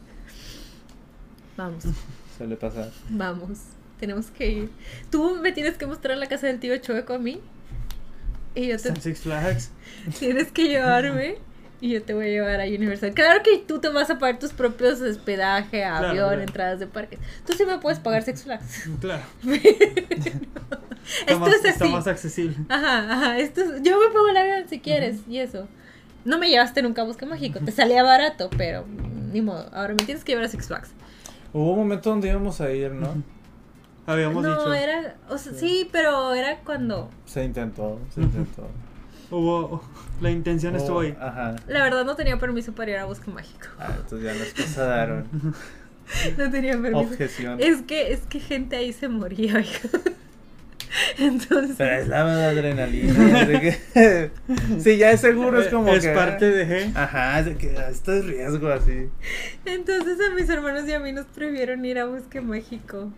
Vamos. [laughs] Suele pasar. Vamos, tenemos que ir. Tú me tienes que mostrar la casa del tío Chueco a mí. Y yo te Six Flags. tienes que llevarme. Y yo te voy a llevar a Universal. Claro que tú te vas a pagar tus propios hospedaje, avión, claro. entradas de parques. Tú sí me puedes pagar Six Flags. Claro. [laughs] Esto más, es está más accesible. Ajá, ajá. Esto es- Yo me pago el avión si quieres. Y eso. No me llevaste nunca a Bosque Mágico. Te salía barato, pero mm, ni modo. Ahora me tienes que llevar a Six Flags. Hubo un momento donde íbamos a ir, ¿no? Habíamos no, dicho. era. O sea, sí, pero era cuando. Se intentó, se intentó. Hubo. La intención estuvo Hubo- ahí. Ajá. La verdad no tenía permiso para ir a Bosque Mágico. Ah, entonces ya nos pasaron. [laughs] No tenía permiso. Objeción. Es que, es que gente ahí se moría, oiga. [laughs] Entonces, Pero es la adrenalina. de que- [laughs] sí, ya es seguro, es como es que. parte de. Ajá, es de que ah, esto es riesgo así. entonces a mis hermanos y a mí nos prohibieron ir a Bosque Mágico.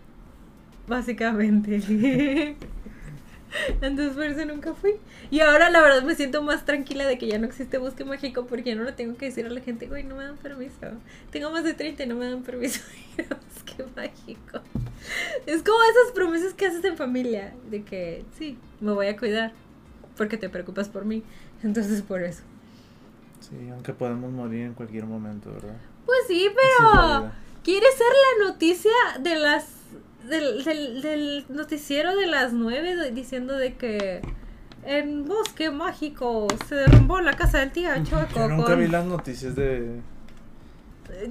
Básicamente. [laughs] Entonces por eso nunca fui. Y ahora la verdad me siento más tranquila de que ya no existe Bosque Mágico porque ya no le tengo que decir a la gente, güey, no me dan permiso. Tengo más de 30 y no me dan permiso de ir a Bosque Mágico. Es como esas promesas que haces en familia, de que sí, me voy a cuidar porque te preocupas por mí. Entonces por eso. Sí, aunque podemos morir en cualquier momento, ¿verdad? Pues sí, pero vida. quiere ser la noticia de las del, del, del noticiero de las nueve de- diciendo de que en Bosque Mágico se derrumbó la casa del tío Chueco. Yo nunca con- vi las noticias de.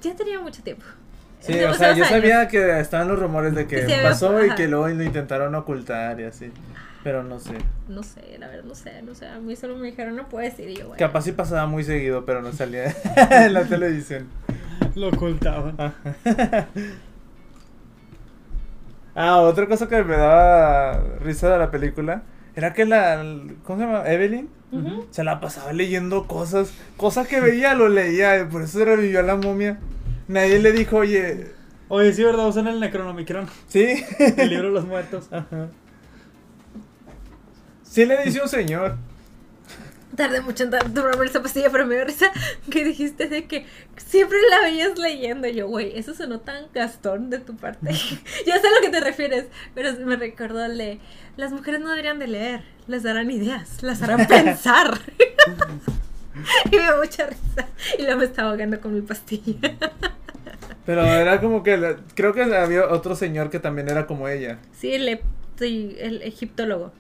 Ya tenía mucho tiempo. Sí, o sea, yo años. sabía que estaban los rumores de que Que se había- pasó y que luego lo intentaron ocultar y así. Pero no sé. No sé, la verdad, no sé, no sé. A mí solo me dijeron, no puedes ir. Y yo, bueno. Capaz sí pasaba muy seguido, pero no salía [laughs] [laughs] en la televisión. Lo ocultaban. Ah, otra cosa que me daba risa de la película era que la. ¿Cómo se llama? Evelyn. Se la pasaba leyendo cosas. Cosas que veía, lo leía. y Por eso se revivió a la momia. Nadie le dijo, oye. Oye, sí, ¿verdad? Usan el Necronomicron. ¿Sí? El libro de los muertos. Ajá. Sí le dice un señor. Tardé mucho en tomarme esa pastilla, pero me dio risa que dijiste de que siempre la veías leyendo. Y yo, güey, eso sonó tan gastón de tu parte. [laughs] ya sé a lo que te refieres, pero me recordó el de las mujeres no deberían de leer, les darán ideas, las harán [laughs] pensar. [laughs] y me dio mucha risa. Y luego me estaba ahogando con mi pastilla. Pero era como que. la- creo que había otro señor que también era como ella. sí, el, el egiptólogo.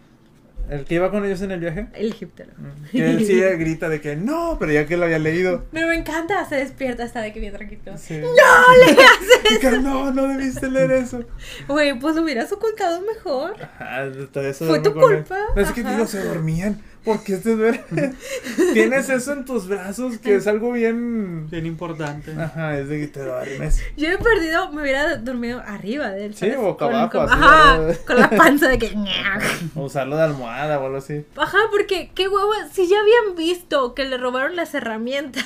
El que iba con ellos en el viaje. El egiptólogo. Que él sí [laughs] grita de que no, pero ya que lo había leído. Pero me encanta, se despierta hasta de que bien tranquilo. Sí. ¡No le haces! [laughs] Que, no, no debiste leer eso. Güey, pues lo hubieras ocultado mejor. Ajá, todo eso Fue tu culpa, No, es que digo, se dormían. ¿Por qué te duermes? [laughs] Tienes eso en tus brazos que es algo bien. Bien importante. Ajá, es de que te duermes. Yo he perdido, me hubiera dormido arriba de él. Sí, boca Con- abajo, con- así, ajá, ¿verdad? [laughs] con la panza de que. [laughs] O usarlo de almohada o algo así. Ajá, porque qué huevo, si ya habían visto que le robaron las herramientas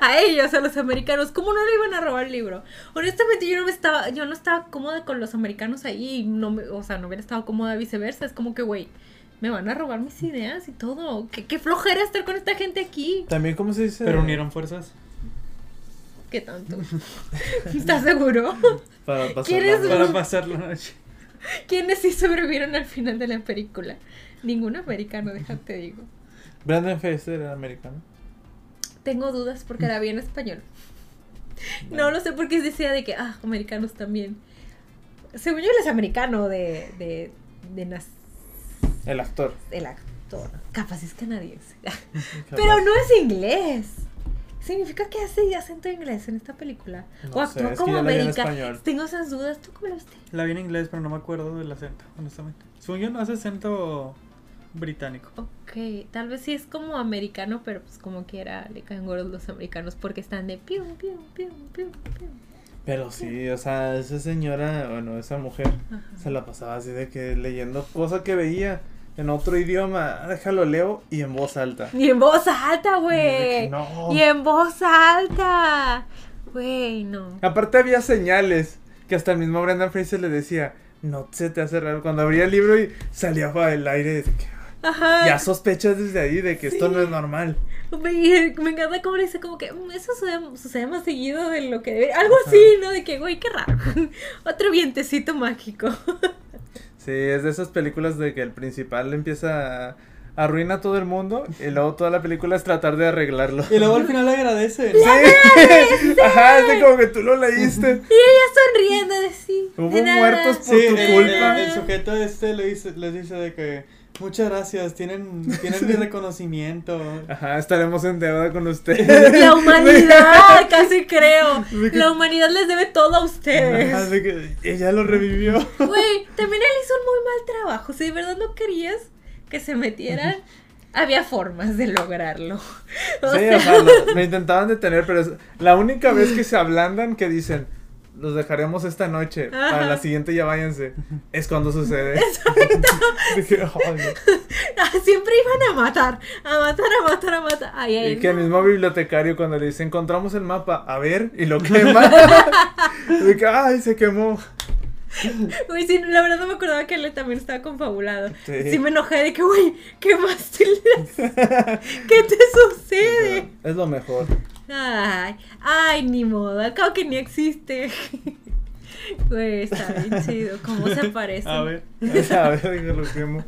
a ellos, a los americanos, ¿cómo no le iban a robar el libro? Honestamente, yo no me estaba, yo no estaba cómoda con los americanos ahí, y no me, o sea, no hubiera estado cómoda viceversa, es como que, güey, me van a robar mis ideas y todo. Qué, qué flojera estar con esta gente aquí. También, ¿cómo se dice? Pero unieron fuerzas. ¿Qué tanto? [laughs] ¿Estás seguro? Para pasar ¿Quieres la- Para pasar la noche. ¿Quiénes sí sobrevivieron al final de la película? Ningún americano, déjate digo. Brandon Fraser era americano. tengo dudas porque la vi en español. [laughs] No lo sé porque decía de que, ah, americanos también. Según yo, él es americano de. de. de El actor. el actor. Capaz es canadiense. [laughs] Pero no es inglés. ¿Significa que hace acento inglés en esta película? No o actúa como americano. Tengo esas dudas. ¿Tú cómo lo viste? La vi en inglés, pero no me acuerdo del acento, honestamente. Según yo, no hace acento británico. Ok, tal vez sí es como americano, pero pues como quiera le caen gordos los americanos porque están de pium, pium, pium, pium, pium. Pero sí, o sea, esa señora, bueno, esa mujer Ajá. se la pasaba así de que leyendo cosas que veía en otro idioma. Ah, Déjalo leo y en voz alta. Y en voz alta, güey. no. Y en voz alta. Güey, no. Aparte había señales que hasta el mismo Brendan Fraser le decía, no se te hace raro. Cuando abría el libro y salía para el aire, de que Ajá. ya sospechas desde ahí de que esto no es normal. Me, me encanta cómo le dice como que "Mm, eso sucede, sucede más seguido de lo que debe. Algo así, ¿no? De que, güey, qué raro. [laughs] Otro vientecito mágico. [laughs] Sí, es de esas películas de que el principal empieza a arruina a todo el mundo y luego toda la película es tratar de arreglarlo. Y luego al [laughs] final le agradece. Sí. Ajá, es de como que tú lo leíste. Y ella sonriendo de sí. Hubo de muertos por Sí, tu el, culpa. el- el sujeto este le dice, les dice de que muchas gracias, tienen, [laughs] tienen mi reconocimiento. Ajá, estaremos en deuda con [laughs] usted. La humanidad, casi creo. [laughs] La humanidad les debe todo a Ajá, ustedes. de que ella lo revivió. Güey, también él hizo un muy mal trabajo. Si de verdad no querías que se metieran, había formas de lograrlo. O Sí, sea, o sea, lo, lo intentaban detener, pero es la única vez que se ablandan que dicen, los dejaremos esta noche, para la siguiente ya váyanse, [laughs] es cuando sucede. [laughs] Dije, "Ay, no". [laughs] siempre iban a matar, a matar, a matar, a matar. Ay, ay, Y que el mismo bibliotecario cuando le dice, encontramos el mapa, a ver, y lo quema. Dije, ay, se quemó. [laughs] Güey, sí, la verdad no me acordaba que él también estaba confabulado. Sí. Sí, me enojé de que, güey, ¿qué más te [laughs] ¿Qué te sucede? Es lo mejor. Ay, ay, ni modo, al cabo que ni existe. [laughs] Güey, está bien chido, cómo se parece. A ver. A ver, que lo quemo.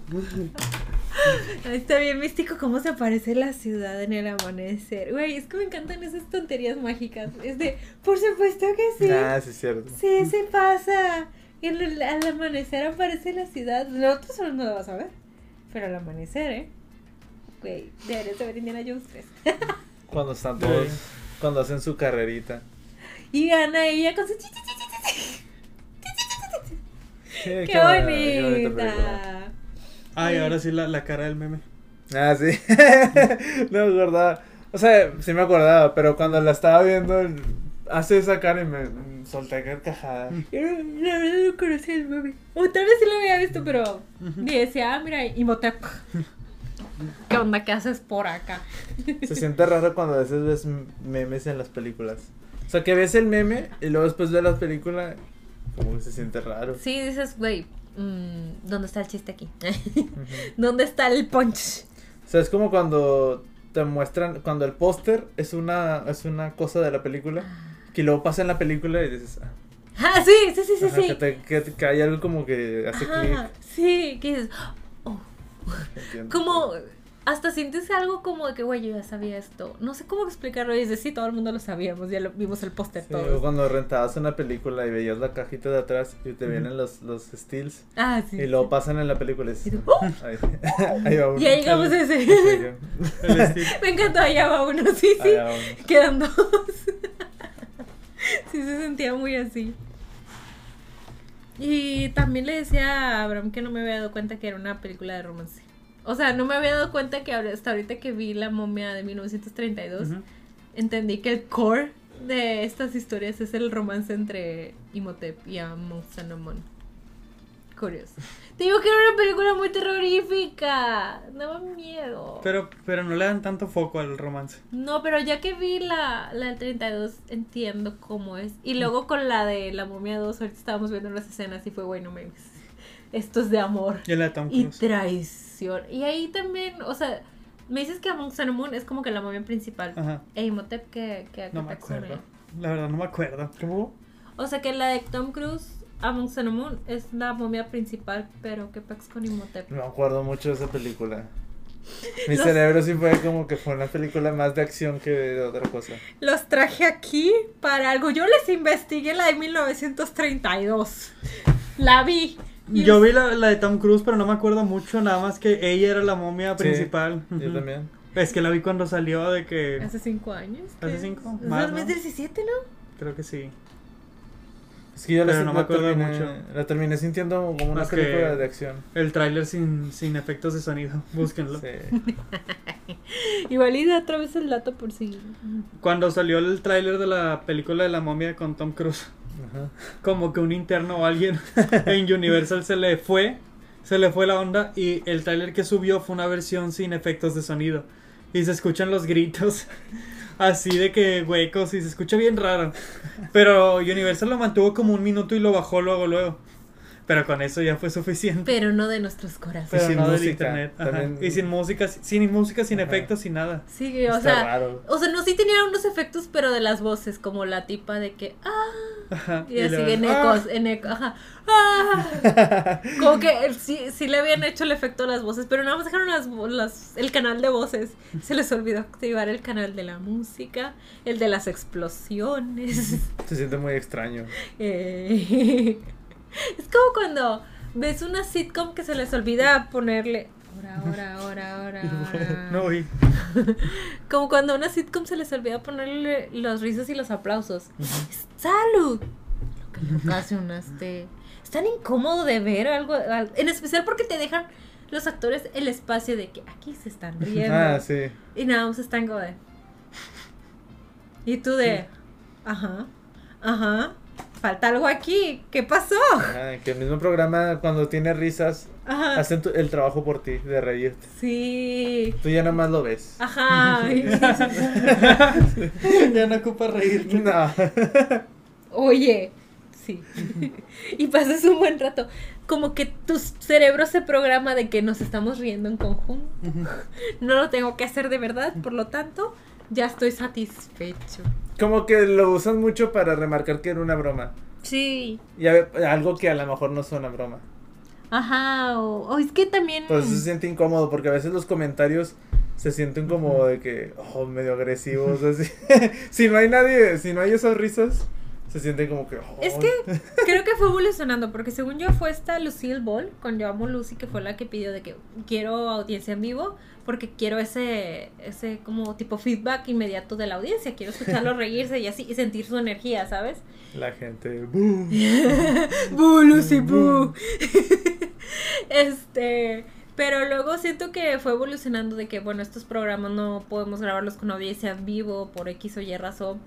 Está bien místico cómo se aparece la ciudad en el amanecer. Güey, es que me encantan esas tonterías mágicas. Es de, por supuesto que sí. Ah, sí, es cierto. Sí, se pasa. Y al, al amanecer aparece la ciudad. Nosotros solo no lo vas a ver. Pero al amanecer, ¿eh? Güey, deberías de ver Indiana Jones 3. Cuando están Sí. todos, cuando hacen su carrerita. Y gana ella con su... Qué, ¡Qué bonita bonita! Ay, ahora sí la, la cara del meme. Ah, sí. no me acordaba. O sea, sí me acordaba, pero cuando la estaba viendo, hace esa cara y me mm, solté a carcajada. Yo no- La verdad no conocía el meme. O tal vez sí lo había visto, pero... Y decía, ah, mira, Imhotep. [laughs] ¿Qué onda? ¿Qué haces por acá? Se siente raro cuando a veces ves memes en las películas. O sea, que ves el meme y luego después ves la película, como que se siente raro. Sí, dices, güey, mm, ¿dónde está el chiste aquí? [laughs] ¿Dónde está el punch? O sea, es como cuando te muestran, cuando el póster es una, es una cosa de la película, que luego pasa en la película y dices, ah, Ah, sí, sí, sí, sí, ajá, sí. Que, te- que- que hay algo como que hace clic. sí, que dices, oh, como, hasta sientes algo como de que, güey, yo ya sabía esto. No sé cómo explicarlo. Y dices, sí, todo el mundo lo sabíamos, ya lo vimos el póster Sí, o todos. cuando rentabas una película y veías la cajita de atrás y te vienen los, los stills Ah, sí. y luego pasan en la película y Y dices, ¡oh! ahí, [laughs] ahí va uno. Ya llegamos a ese. Ahí. [laughs] Me encantó, allá va uno, sí, sí. Quedan dos. Sí, se sentía muy así. Y también le decía a Abraham que no me había dado cuenta que era una película de romance. O sea, no me había dado cuenta que hasta ahorita que vi La momia de 1932, Ujú. entendí que el core de estas historias es el romance entre Imhotep y Amun-Sanamon. Curioso. Te digo que era una película muy terrorífica. Daba miedo. Pero, pero no le dan tanto foco al romance. No, pero ya que vi la, la del 32, entiendo cómo es. Y luego con la de la momia 2, ahorita estábamos viendo las escenas y fue, bueno, mames. Esto es de amor Y la de Tom y traición. Y ahí también, o sea, me dices que Amon Sanumun es como que la momia principal. Ajá. E Imhotep que, que, No me acuerdo. La verdad, no me acuerdo. ¿Cómo? O sea que la de Tom Cruise, Amon Sanumun, es la momia principal, pero que pex con Imhotep. No me acuerdo mucho de esa película. [laughs] Mi Los- cerebro sí fue como que fue una película más de acción que de otra cosa. Los traje aquí para algo. Yo les investigué la de 1932. La vi. Y Yo vi la, la de Tom Cruise, pero no me acuerdo mucho, nada más que ella era la momia Sí, principal. Yo también. Es que la vi cuando salió de que... Hace cinco años. ¿Hace ¿qué? cinco? Más, ¿no? 2017, ¿no? Creo que sí. Es que yo la, no me la acuerdo terminé, mucho. la terminé sintiendo como una película de acción. El tráiler sin, sin efectos de sonido. [laughs] Búsquenlo. Sí. [laughs] Igual y de otra vez el dato por si. Cuando salió el tráiler de la película de la momia con Tom Cruise, Ajá. [laughs] como que un interno o alguien en Universal se le fue, se le fue la onda y el tráiler que subió fue una versión sin efectos de sonido. Y se escuchan los gritos así de que huecos y se escucha bien raro. Pero Universal lo mantuvo como un minuto y lo bajó luego, luego. Pero con eso ya fue suficiente. Pero no de nuestros corazones. Pero sin no del música, internet. también- Y sin música, sin música, sin Ajá. efectos, sin nada. Sí, o Está sea. raro. O sea, no, sí tenía unos efectos, pero de las voces, como la tipa de que. ¡Ah! Ajá. Y así luego, en ¡ah! ecos, en ecos, ajá. ¡Ah! Como que eh, sí, sí le habían hecho el efecto a las voces, pero nada más dejaron las, las, el canal de voces. Se les olvidó activar el canal de la música, el de las explosiones. Se siente muy extraño. [laughs] Eh, [laughs] es como cuando ves una sitcom que se les olvida ponerle. Ahora, ahora, ahora, ahora. [laughs] ahora. No oí. [laughs] Como cuando a una sitcom se les olvida ponerle los risas y los aplausos. ¡Salud! Lo que ocasionaste. Es tan incómodo de ver algo, al- En especial porque te dejan los actores el espacio de que aquí se están riendo. Ah, sí. Y nada más están como de. Y tú de. Ajá. Ajá. Falta algo aquí. ¿Qué pasó? Ah, que el mismo programa cuando tiene risas Ajá. hacen tu- el trabajo por ti de reírte. Sí. Tú ya nada más lo ves. Ajá. [laughs] ya no ocupa reírte. [laughs] No. Oye, sí. y pasas un buen rato. Como que tu cerebro se programa de que nos estamos riendo en conjunto. No lo tengo que hacer de verdad, por lo tanto, ya estoy satisfecho. Como que lo usan mucho para remarcar que era una broma. Sí. Y a algo que a lo mejor no suena broma. Ajá, o, o es que también... Por eso se siente incómodo, porque a veces los comentarios se sienten como de que, oh, medio agresivos, [laughs] así. si no hay nadie, si no hay esas risas, se sienten como que, oh. Es que creo que fue evolucionando, porque según yo fue esta Lucille Ball, con Yo Amo Lucy, que fue la que pidió de que quiero audiencia en vivo, porque quiero ese, ese como tipo feedback inmediato de la audiencia, quiero escucharlo [laughs] reírse y así, y sentir su energía, ¿sabes? La gente. [laughs] ¡Boo, Lucy, boo! [laughs] este... Pero luego siento que fue evolucionando de que, bueno, estos programas no podemos grabarlos con audiencia en vivo por X o Y razón.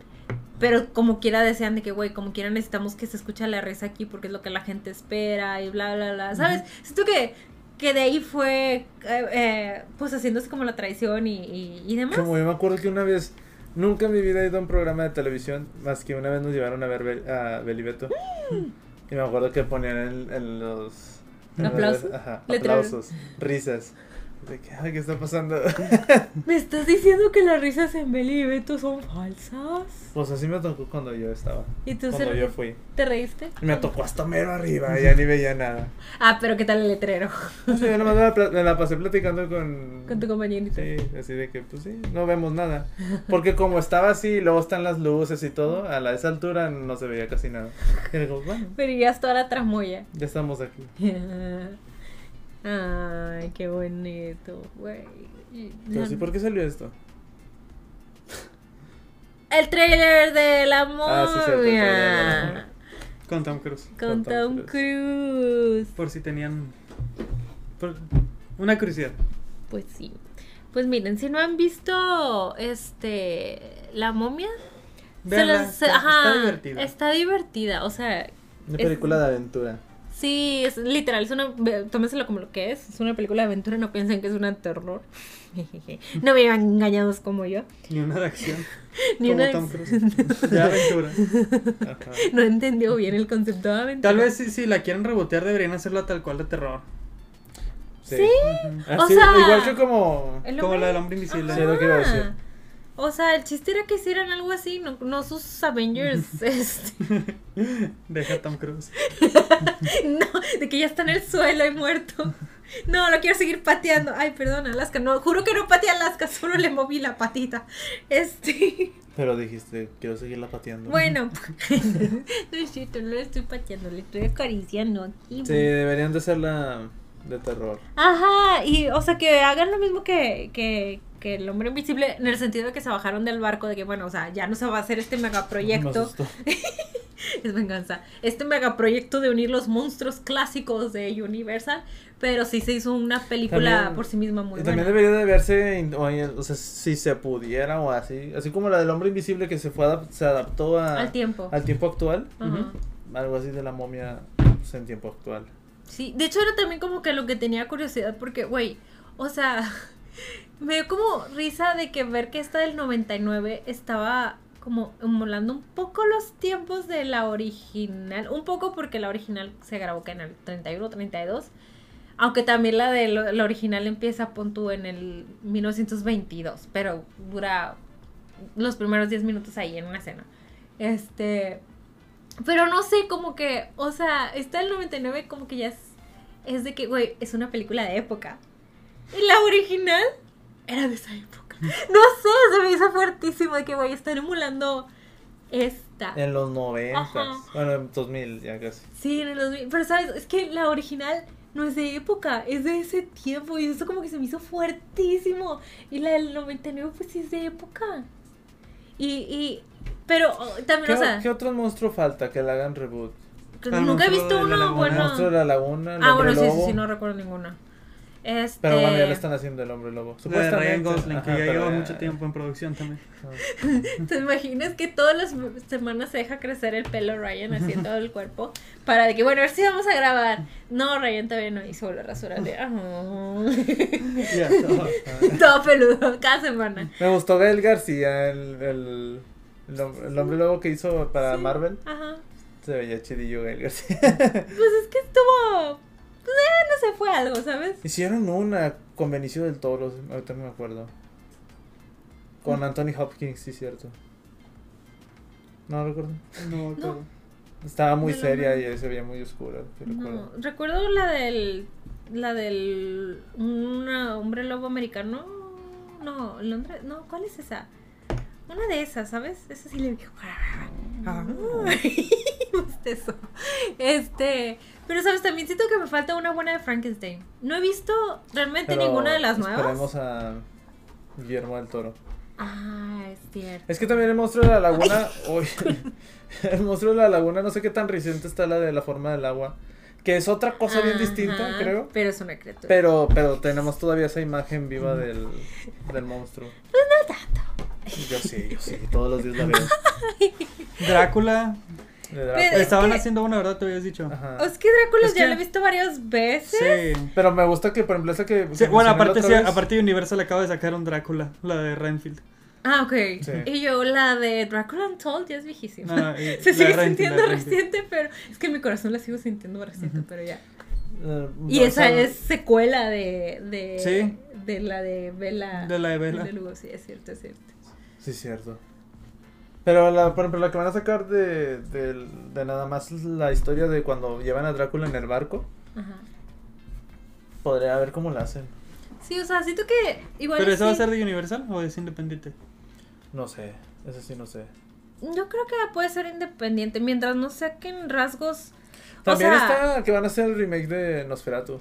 Pero como quiera desean de que, güey, como quiera necesitamos que se escuche la risa aquí porque es lo que la gente espera y bla, bla, bla. ¿Sabes? Siento que, que de ahí fue, eh, eh, pues haciéndose como la tradición y, y, y demás. Como yo me acuerdo que una vez, nunca en mi vida he ido a un programa de televisión, más que una vez nos llevaron a ver a Belibeto. Y me acuerdo que ponían en, en los... en ¿Aplausos? los- Ajá, aplausos, risas. De que, ay, ¿qué está pasando? ¿Me estás diciendo que las risas en Beli y Beto son falsas? Pues así me tocó cuando yo estaba. ¿Y tú Cuando yo fui. te reíste? Me tocó hasta mero arriba, ya ni veía nada. Ah, pero ¿qué tal el letrero? Sé, yo nomás me la, pla- me la pasé platicando con... Con tu compañerito. Sí, así de que, pues sí, no vemos nada. Porque como estaba así, luego están las luces y todo, a la, esa altura no se veía casi nada. Y era como, bueno, Verías toda la tramoya. ya estamos aquí. [laughs] Ay, qué bonito, güey. Pero sí, ¿por qué salió esto? El trailer de la Ah, sí, el de la momia. momia. Con Tom Cruise. Con Con Tom Tom Cruise. Por si tenían. por- Una curiosidad. Pues sí. Pues miren, si no han visto este la momia, se se- está- ajá, está divertida. Está divertida, o sea, Una Es- película de aventura. Sí, es literal, es una tómenselo como lo que es, es una película de aventura, no piensen que es una terror. [laughs] no me iban engañados como yo. Ni una de acción. [laughs] Ni como una Tom Cruise. [laughs] De aventura. Ajá. no entendió bien el concepto de aventura. Tal vez si, si la quieren rebotear deberían hacerla tal cual de terror. Sí. O sea- igual que como... Como la del hombre invisible. Sí, lo que iba a decir. O sea, el chiste era que hicieran algo así, no, no sus Avengers, [laughs] este, [laughs] Deja a Tom Cruise. [laughs] no, de que ya está en el suelo y muerto. No, lo quiero seguir pateando. Ay, perdón, Alaska. No, juro que no pateé a Alaska, solo le moví la patita. Este. Pero dijiste, quiero seguirla pateando. Bueno, no es cierto, no le estoy pateando, le estoy acariciando aquí. Sí, deberían de ser la de terror. Ajá, y o sea que hagan lo mismo que, que, que el hombre invisible, en el sentido de que se bajaron del barco, de que bueno, o sea, ya no se va a hacer este [laughs] Me megaproyecto. asustó. [laughs] es venganza. Este megaproyecto de unir los monstruos clásicos de Universal, pero sí se hizo una película También- por sí misma muy buena. también debería de verse, o, sea, si se pudiera o así. Así como la del hombre invisible que se fue adap- se adaptó a, Al tiempo. al tiempo actual. Algo así de la momia pues, en tiempo actual. Sí, de hecho era también como que lo que tenía curiosidad porque, güey, o sea, [laughs] me dio como risa de que ver que esta del 99 estaba como emulando un poco los tiempos de la original, un poco porque la original se grabó que en el 31, 32, aunque también la de la original empieza pon tú en el 1922, pero dura los primeros 10 minutos ahí en una escena. Este, pero no sé, como que, o sea, está el 99 como que ya es, es de que, güey, es una película de época. Y la original era de esa época. No sé, se me hizo fuertísimo de que, güey, están emulando esta. En los 90. Ajá. Bueno, en 2000 ya casi. Sí, en el 2000. Pero, ¿sabes? Es que la original no es de época, es de ese tiempo. Y eso como que se me hizo fuertísimo. Y la del 99, pues sí es de época. Y, y, pero oh, también, ¿Qué, o sea, qué otro monstruo falta que le hagan reboot? El nunca he visto uno laguna. El bueno. monstruo de la laguna, el Ah, bueno, sí, sí, sí, no recuerdo ninguna. Este... Pero bueno, ya le están haciendo el hombre lobo. De Ryan Supuestamente. Gosling, que Ajá, ya lleva ya- mucho tiempo en producción también. [laughs] ¿Te imaginas que todas las semanas se deja crecer el pelo Ryan así en todo el cuerpo? Para de que, bueno, a ver si vamos a grabar. No, Ryan todavía no hizo la rasura de... [laughs] Ya, [laughs] todo. todo peludo, cada semana. Me gustó Gael García, el, el, el, hom- el hombre lobo que hizo para Sí. Marvel. Ajá. Se veía chidillo Gael García. Pues es que estuvo... Pues eh, no se fue algo, ¿sabes? Hicieron una con Benicio del Toro, ahorita no me acuerdo. Con Anthony Hopkins, sí, cierto. No recuerdo. No, pero- Estaba muy seria hombre. y se veía muy oscura. No, recuerdo. recuerdo la del... La del... Un hombre lobo americano. No, hombre... No, ¿cuál es esa? Una de esas, ¿sabes? Esa sí le vi. Ay, [laughs] bostezo. Este, pero sabes, también siento que me falta una buena de Frankenstein. No he visto realmente Pero ninguna de las nuevas. Esperemos a Guillermo del Toro. Ah, es cierto. Es que también el monstruo de la laguna. [laughs] Uy, [laughs] el monstruo de la laguna, no sé qué tan reciente está la de la forma del agua. Que es otra cosa bien distinta, creo. Pero es una criatura. Pero, pero tenemos todavía esa imagen viva del, del monstruo. Pues no tanto. Yo sí, yo sí, [laughs] todos los días la veo. Drácula. De Es Estaban que- haciendo una, ¿verdad? Te habías dicho. Ajá. Es que Drácula Es ya que- lo he visto varias veces. Sí. Pero me gusta que, por ejemplo, esa que. Sí, bueno, aparte, sí, vez, aparte Universal acaba de sacar un Drácula, la de Renfield. Ah, ok. Sí. Y yo, la de Dracula Untold ya es viejísima. No, [laughs] Se sigue Renfield, sintiendo reciente, pero es que en mi corazón la sigo sintiendo reciente, pero ya. eh, Y no, esa o sea, es secuela de, de, Sí. de la de Bella. De la de Bella. Lugo, sí, es cierto, es cierto. Sí, cierto. Pero, la, por ejemplo, la que van a sacar de, de, de nada más la historia de cuando llevan a Drácula en el barco, Ajá. podría ver cómo la hacen. Sí, o sea, siento que igual. ¿Pero esa va a sí. ser de Universal o es independiente? No sé, eso sí no sé. Yo creo que puede ser independiente mientras no saquen rasgos. También o sea, está que van a hacer el remake de Nosferatu.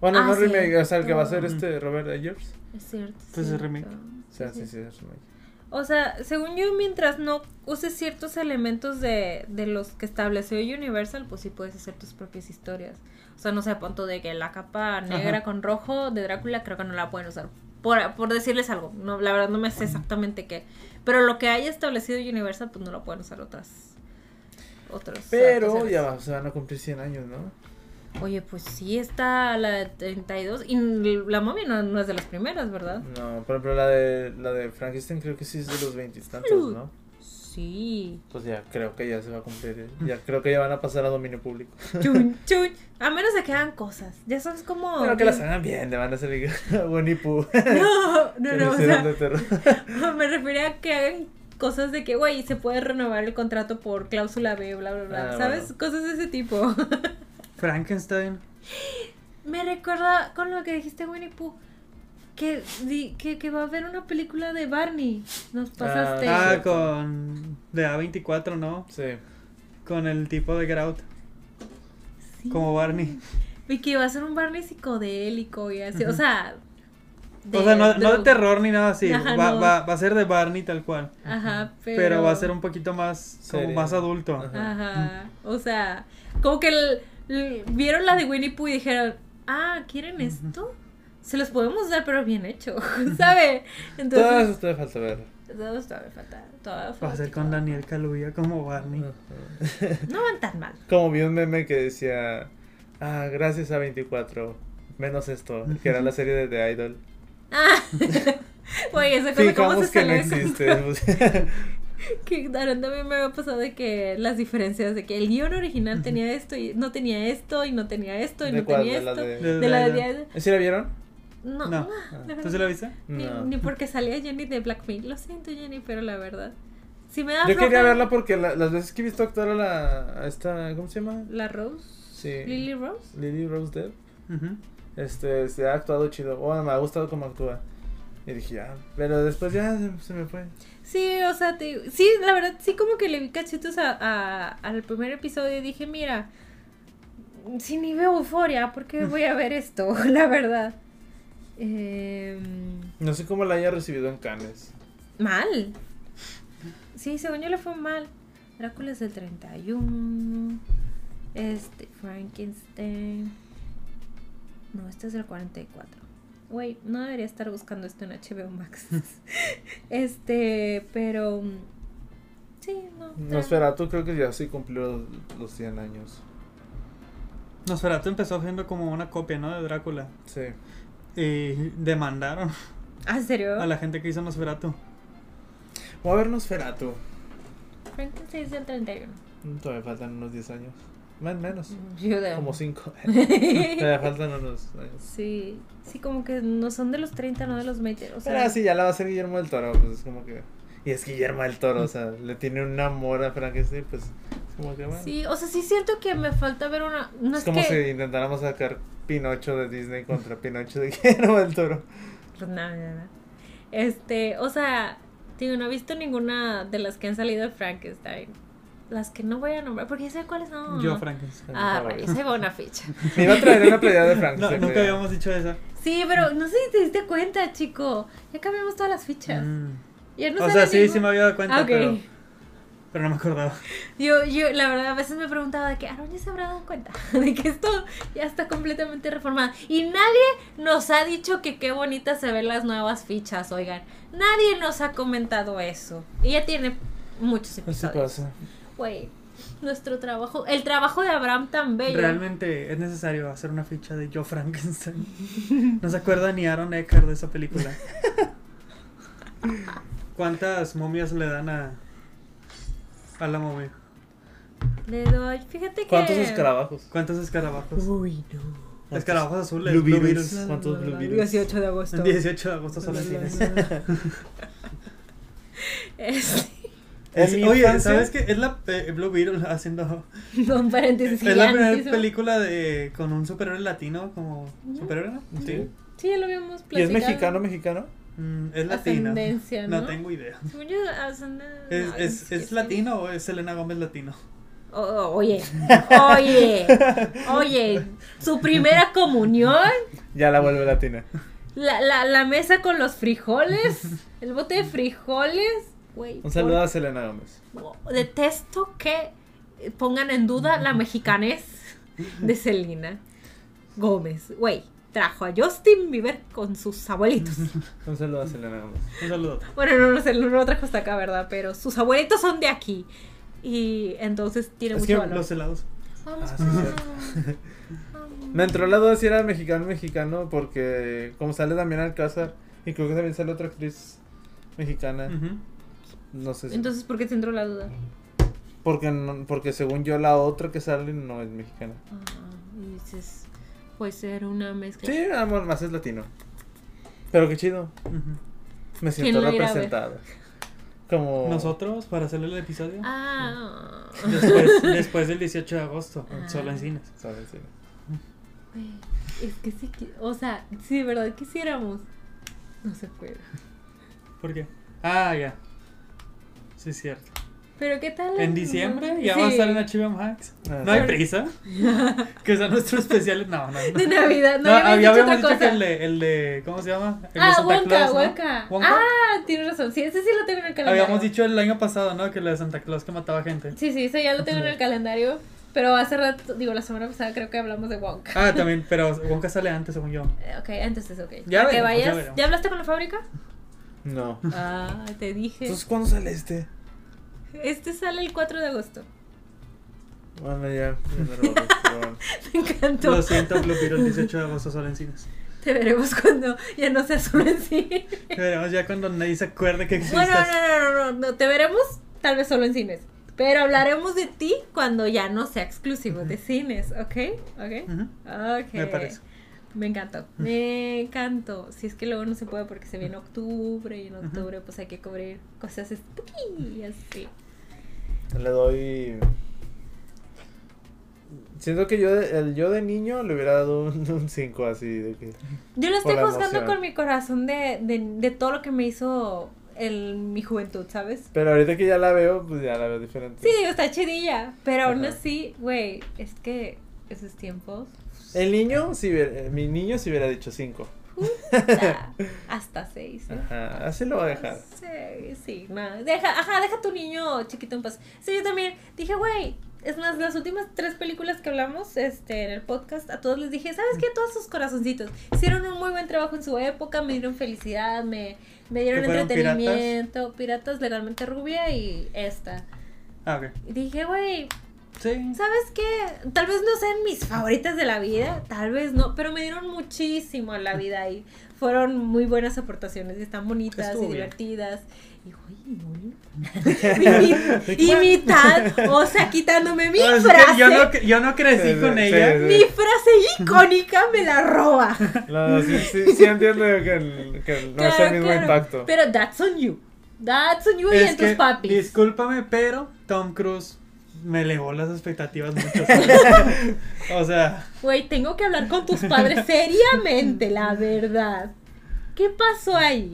Bueno, Ah, no sí. remake, o sea, el que va a ser Ujú. este Robert Eggers. Es cierto. Pues es remake. O sea, sí, sí, es remake. O sea, según yo, mientras no uses ciertos elementos de, de los que estableció Universal, pues sí puedes hacer tus propias historias. O sea, no sé, punto de que la capa negra Ajá. con rojo de Drácula creo que no la pueden usar. Por, por decirles algo. No, la verdad no me sé exactamente qué. Pero lo que haya establecido Universal, pues no lo pueden usar otras. Otros. Pero ya va- se van a cumplir 100 años, ¿no? Oye, pues sí está la de 32. Y la momia no, no es de las primeras, ¿verdad? No, por ejemplo, la de, la de Frankenstein creo que sí es de los veintitantos, ¿no? Sí. Pues ya, creo que ya se va a cumplir. eh. Ya creo que ya van a pasar a dominio público. Chun, [laughs] chun. A menos de que hagan cosas. Ya sabes como. Pero que las hagan bien, le van a Pooh. No, no, no. O [laughs] sea, [laughs] me refería a que hagan cosas de que, güey, se puede renovar el contrato por cláusula B, bla, bla, bla. Ah, ¿Sabes? bueno. Cosas de ese tipo. Frankenstein. me recuerda con lo que dijiste Winnie Pooh. Que, di- que, que va a haber una película de Barney. Nos pasaste. Ah, cierto. con. De A24, ¿no? Sí. Con el tipo de Get Out. Sí. Como Barney. Y que va a ser un Barney psicodélico y así. O sea. o sea, no, no de terror ni nada así. Ajá, va, no. va, va a ser de Barney tal cual. Ajá, pero. Pero, va a ser un poquito más. Como Serio. más adulto. Ajá. Ajá. O sea, como que el- vieron la de Winnie Pooh y dijeron, ah, ¿quieren esto? Se los podemos dar, pero bien hecho, [laughs] ¿sabe? Todo Entonces, eso te falta ver. todo todavía falta. Todavía Va a ser con Daniel Kaluuya como Barney. [laughs] No van tan mal. Como vi un meme que decía, ah, gracias a 24, menos esto, que era la serie de The Idol. Ah, [laughs] Oye, esa cosa cómo se que no existe. [laughs] Que Darren también me había pasado de que las diferencias de que el guion original tenía esto y no tenía esto y no tenía esto y ¿De no cuál? tenía ¿De la esto. de- De- De la de. ¿Sí la vieron? No, No. ¿Tú se la viste? Ni, No. ni porque salía Jenny de Blackpink. Lo siento, Jenny, pero la verdad. Si me da Yo quería verla porque la- las veces que he visto actuar a la. A esta, ¿Cómo se llama? La Rose. Sí. Lily Rose. Lily Rose Depp. Este, se ha actuado chido. Bueno, me ha gustado cómo actúa. Y dije, ah, pero después ya se, se me fue. Sí, o sea, te- sí, la verdad, sí como que le vi cachitos a, a- al primer episodio y dije, mira, si ni veo euforia, ¿por qué voy a ver esto? [laughs] La verdad. Em, No sé cómo la haya recibido en Cannes. mal. Sí, según yo le fue mal. Drácula es del 31. Este, Frankenstein. No, este es del 44. Güey, no debería estar buscando esto en HBO Max. [laughs] este, pero. mm, Sí, no. Nosferatu creo que ya sí cumplió los, los 100 años. Nosferatu empezó haciendo como una copia, ¿no? De Drácula. Sí. Y demandaron ¿Ah, ¿en serio? a la gente que hizo Nosferatu. Voy a ver Nosferatu. Frankenstein es del 31. Mm, Todavía faltan unos 10 años. Más menos. Yo de- Como 5. [laughs] Todavía faltan unos años. Sí, sí, como que no son de los 30, no de los 20. O sea, Pero sí, ya la va a hacer Guillermo del Toro. Pues es como que. Y es Guillermo del Toro, o sea, le tiene un amor a Frankenstein, pues. Es como que bueno. Sí, o sea, sí siento que me falta ver una. No es es, como que. si intentáramos sacar Pinocho de Disney contra Pinocho de [laughs] Guillermo del Toro. Pues nada, nada. Este, o sea, digo, no he visto ninguna de las que han salido de Frankenstein. Las que no voy a nombrar, porque ya sé cuáles son. Yo, Frankenstein. Ah, ahí va [laughs] una ficha. Me iba a traer una playera de [laughs] No, Frankenstein. nunca habíamos dicho eso. Sí, pero no sé si te diste cuenta, chico. Ya cambiamos todas las fichas. Mm. Ya no o sea, sí, ningún- sí me había dado cuenta, Ah, pero, pero no me acordaba. Yo, yo, la verdad, a veces me preguntaba de que Aaron ya se habrá dado cuenta [laughs] de que esto ya está completamente reformado. Y nadie nos ha dicho que qué bonitas se ven las nuevas fichas, oigan. Nadie nos ha comentado eso. Y ya tiene muchos episodios. pasa. Güey, nuestro trabajo, el trabajo de Abraham tan bello. Realmente es necesario hacer una ficha de Yo Frankenstein. [laughs] No se acuerda ni Aaron Eckhart de esa película. [laughs] ¿Cuántas momias le dan a, a la momia? Le doy, fíjate que. ¿Cuántos escarabajos? ¿Cuántos escarabajos? Uy, no. Escarabajos azules, Blue Blue Beetles. Beetles. ¿Cuántos Blue Beetles? 18 de agosto. El 18 de agosto son las cines. [laughs] Es- En mi Oye, infancia- ¿sabes qué? Es la eh, Blue Beetle haciendo. [laughs] Con paréntesis. es la primera película de con un superhéroe latino como superhéroe, ¿no? Sí. Sí, ya lo habíamos ¿Y es mexicano, mexicano? Mm, es latino. Ascendencia, ¿no? tengo idea. ¿Es, no, es, es sí. latino o es Selena Gómez latino? Oye, oye, oye, su primera [laughs] comunión, Ya la vuelve latina. la, la, la mesa con los frijoles, el bote de frijoles, güey. Un saludo a Selena Gómez. por- Detesto que pongan en duda la mexicanez de Selena Gómez, güey. Trajo a Justin Bieber con sus abuelitos. [laughs] Un saludo a Selena Gómez. Un saludo. Bueno, no, no no lo trajo hasta acá, ¿verdad? Pero sus abuelitos son de aquí. Y entonces tiene Es mucho que valor. Los helados. Vamos Ah, sí, [laughs] Me entró la duda si era mexicano mexicano porque como sale Damián Alcázar y creo que también sale otra actriz mexicana, Ujú. No sé si... Entonces, ¿por qué te entró la duda? porque, no- porque según yo la otra que sale no es mexicana. Ah, y dices, puede ser una mezcla. Sí, amor, más es latino. Pero qué chido. Me siento representado. Como... Nosotros, para hacerle el episodio, Ah. después, después del 18 de agosto, Ah. solo en cines. ¿Sabes? Sí. Güey. Es que sí, o sea, si de verdad quisiéramos, no se puede. ¿Por qué? Ah, ya. Sí, es cierto. Pero ¿qué tal? En diciembre ya Sí. va a estar en HBO Max. Ah, No hay prisa. [laughs] que sea nuestro especial. No, no. no. De Navidad, no, No, ya había- habíamos habíamos dicho que el de, el de. ¿Cómo se llama? El de Ah, Santa Wonka, ¿no? Wonka. Ah, tienes razón. Sí, ese sí lo tengo en el calendario. Habíamos dicho el año pasado, ¿no? Que el de Santa Claus que mataba gente. Sí, sí, eso ya lo tengo en el calendario. Pero hace rato, digo, la semana pasada creo que hablamos de Wonka. Ah, también, pero Wonka sale antes, según yo. Eh, Ok, entonces ok. Ya que veremos, ya vayas. veremos. ¿Ya hablaste con la fábrica? No. Ah, te dije. Entonces, ¿cuándo sale este? Este sale el 4 de agosto. Bueno, ya. ya me [laughs] pero. Me encantó. Lo siento, Blue Beetle, el 18 de agosto solo en cines. Te veremos cuando ya no sea solo en cine. Veremos ya cuando nadie se acuerde que existes. Bueno, no, no, no, no, no, te veremos tal vez solo en cines. Pero hablaremos de ti cuando ya no sea exclusivo de cines, ¿ok? ¿Ok? Ok. Me parece. Me encantó, me encantó. Si es que luego no se puede porque se viene octubre y en octubre pues hay que cubrir cosas spooky y así. Le doy. Siento que yo, de- el yo de niño le hubiera dado un 5 así. De que... Yo lo estoy juzgando con mi corazón de, de, de todo lo que me hizo el, mi juventud, ¿sabes? Pero ahorita que ya la veo, pues ya la veo diferente. Sí, digo, está chidilla. Pero aún Ajá. así, güey, es que esos tiempos. El niño, si hubiera- eh, mi niño si hubiera dicho 5. puta, [laughs] hasta seis. ¿eh? Ajá, así lo voy a dejar. Sí, sí, no. Deja, ajá, deja tu niño chiquito en paz. Sí, yo también dije, güey. Es más, las últimas tres películas que hablamos este, en el podcast, a todos les dije, ¿sabes qué? Todos sus corazoncitos hicieron un muy buen trabajo en su época, me dieron felicidad, me, me dieron ¿Que fueron entretenimiento, piratas? legalmente rubia y esta. Ah. Y dije, güey, Sí. ¿sabes qué? Tal vez no sean mis favoritas de la vida, tal vez no, pero me dieron muchísimo en la vida y fueron muy buenas aportaciones, y están bonitas Estuvo y bien. divertidas. Y [laughs] no. y mitad, o sea, quitándome mi No, frase, yo, no, yo no crecí Sí, con sí, ella. sí. mi frase icónica me la roba. No, sí, sí, sí entiendo que, el- que no es el Claro, mismo claro. impacto. Pero that's on you. That's on you y en tus papis. discúlpame, pero Tom Cruise me elevó las expectativas mucho. ¿sabes? [laughs] o sea, Güey, tengo que hablar con tus padres [laughs] seriamente, la verdad. ¿Qué pasó ahí?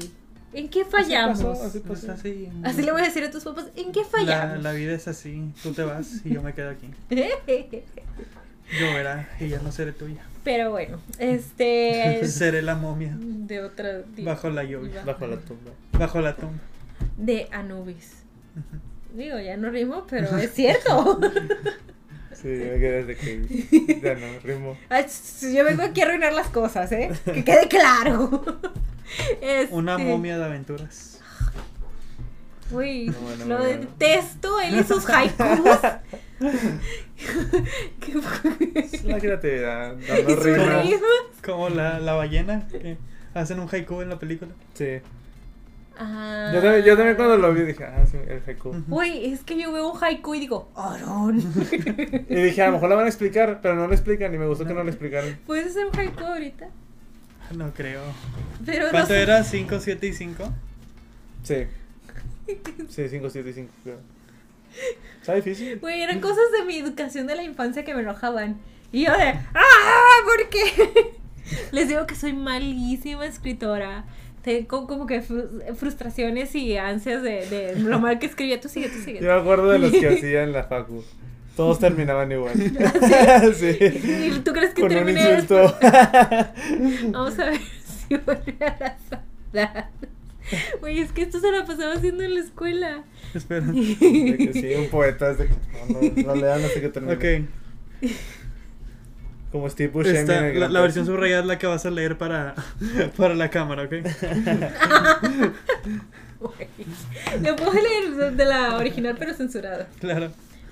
¿En qué fallamos? pasó, así pasó. así. Así le voy a decir a tus papás, ¿en qué La, fallamos? la vida es así. Tú te vas y yo me quedo aquí. [laughs] Yo era y ya no seré tuya. Pero bueno, este Seré la momia de otra bajo la lluvia, Bajo la tumba. bajo la tumba. de Anubis. Digo, ya no rimo, pero [laughs] es cierto. Sí, yo me quedé desde que ya no rimo. Ay, Yo vengo aquí a arruinar las cosas, ¿eh? Que quede claro. [laughs] Este, Una momia de aventuras. Uy, No, bueno, lo bueno. detesto, él y sus haikus. [laughs] ¿Qué fue? Es la creatividad, Y dando ritmos. Como la, la ballena que hacen un haiku en la película. Sí. Ah. Yo también, yo también cuando lo vi dije, ah, sí, el haiku. Uy, es que yo veo un haiku y digo, Aaron. [laughs] Y dije, a lo mejor la van a explicar, pero no lo explican y me gustó que no lo explicaron. ¿Puedes hacer un haiku ahorita? No creo. Pero no ¿Cuánto sé. era? ¿5, 7 y 5? Sí. [laughs] Sí, 5, 7 y 5, creo. Está difícil. Güey, eran cosas de mi educación de la infancia que me enojaban. Y yo de, ¡ah! ¿Por qué? [laughs] Les digo que soy malísima escritora. Tengo como que fru- frustraciones y ansias de, de [laughs] lo mal que escribía. Tú sigue, tú sigue. Yo me acuerdo de los que [laughs] hacía en la facu. Todos terminaban igual. [laughs] sí. ¿Y tú crees que Con un terminé insulto. Vamos a ver si vuelve a las hablar. Güey, es que esto se lo pasaba haciendo en la escuela. Espera. De que sí, un poeta es de que no, no, no lean hasta que termine. Ok. Como Steve Buscemi. Esta, en el la, versión subrayada es la que vas a leer para, [laughs] para la cámara, ¿ok? Lo puedo leer de- la original, pero censurado. Claro.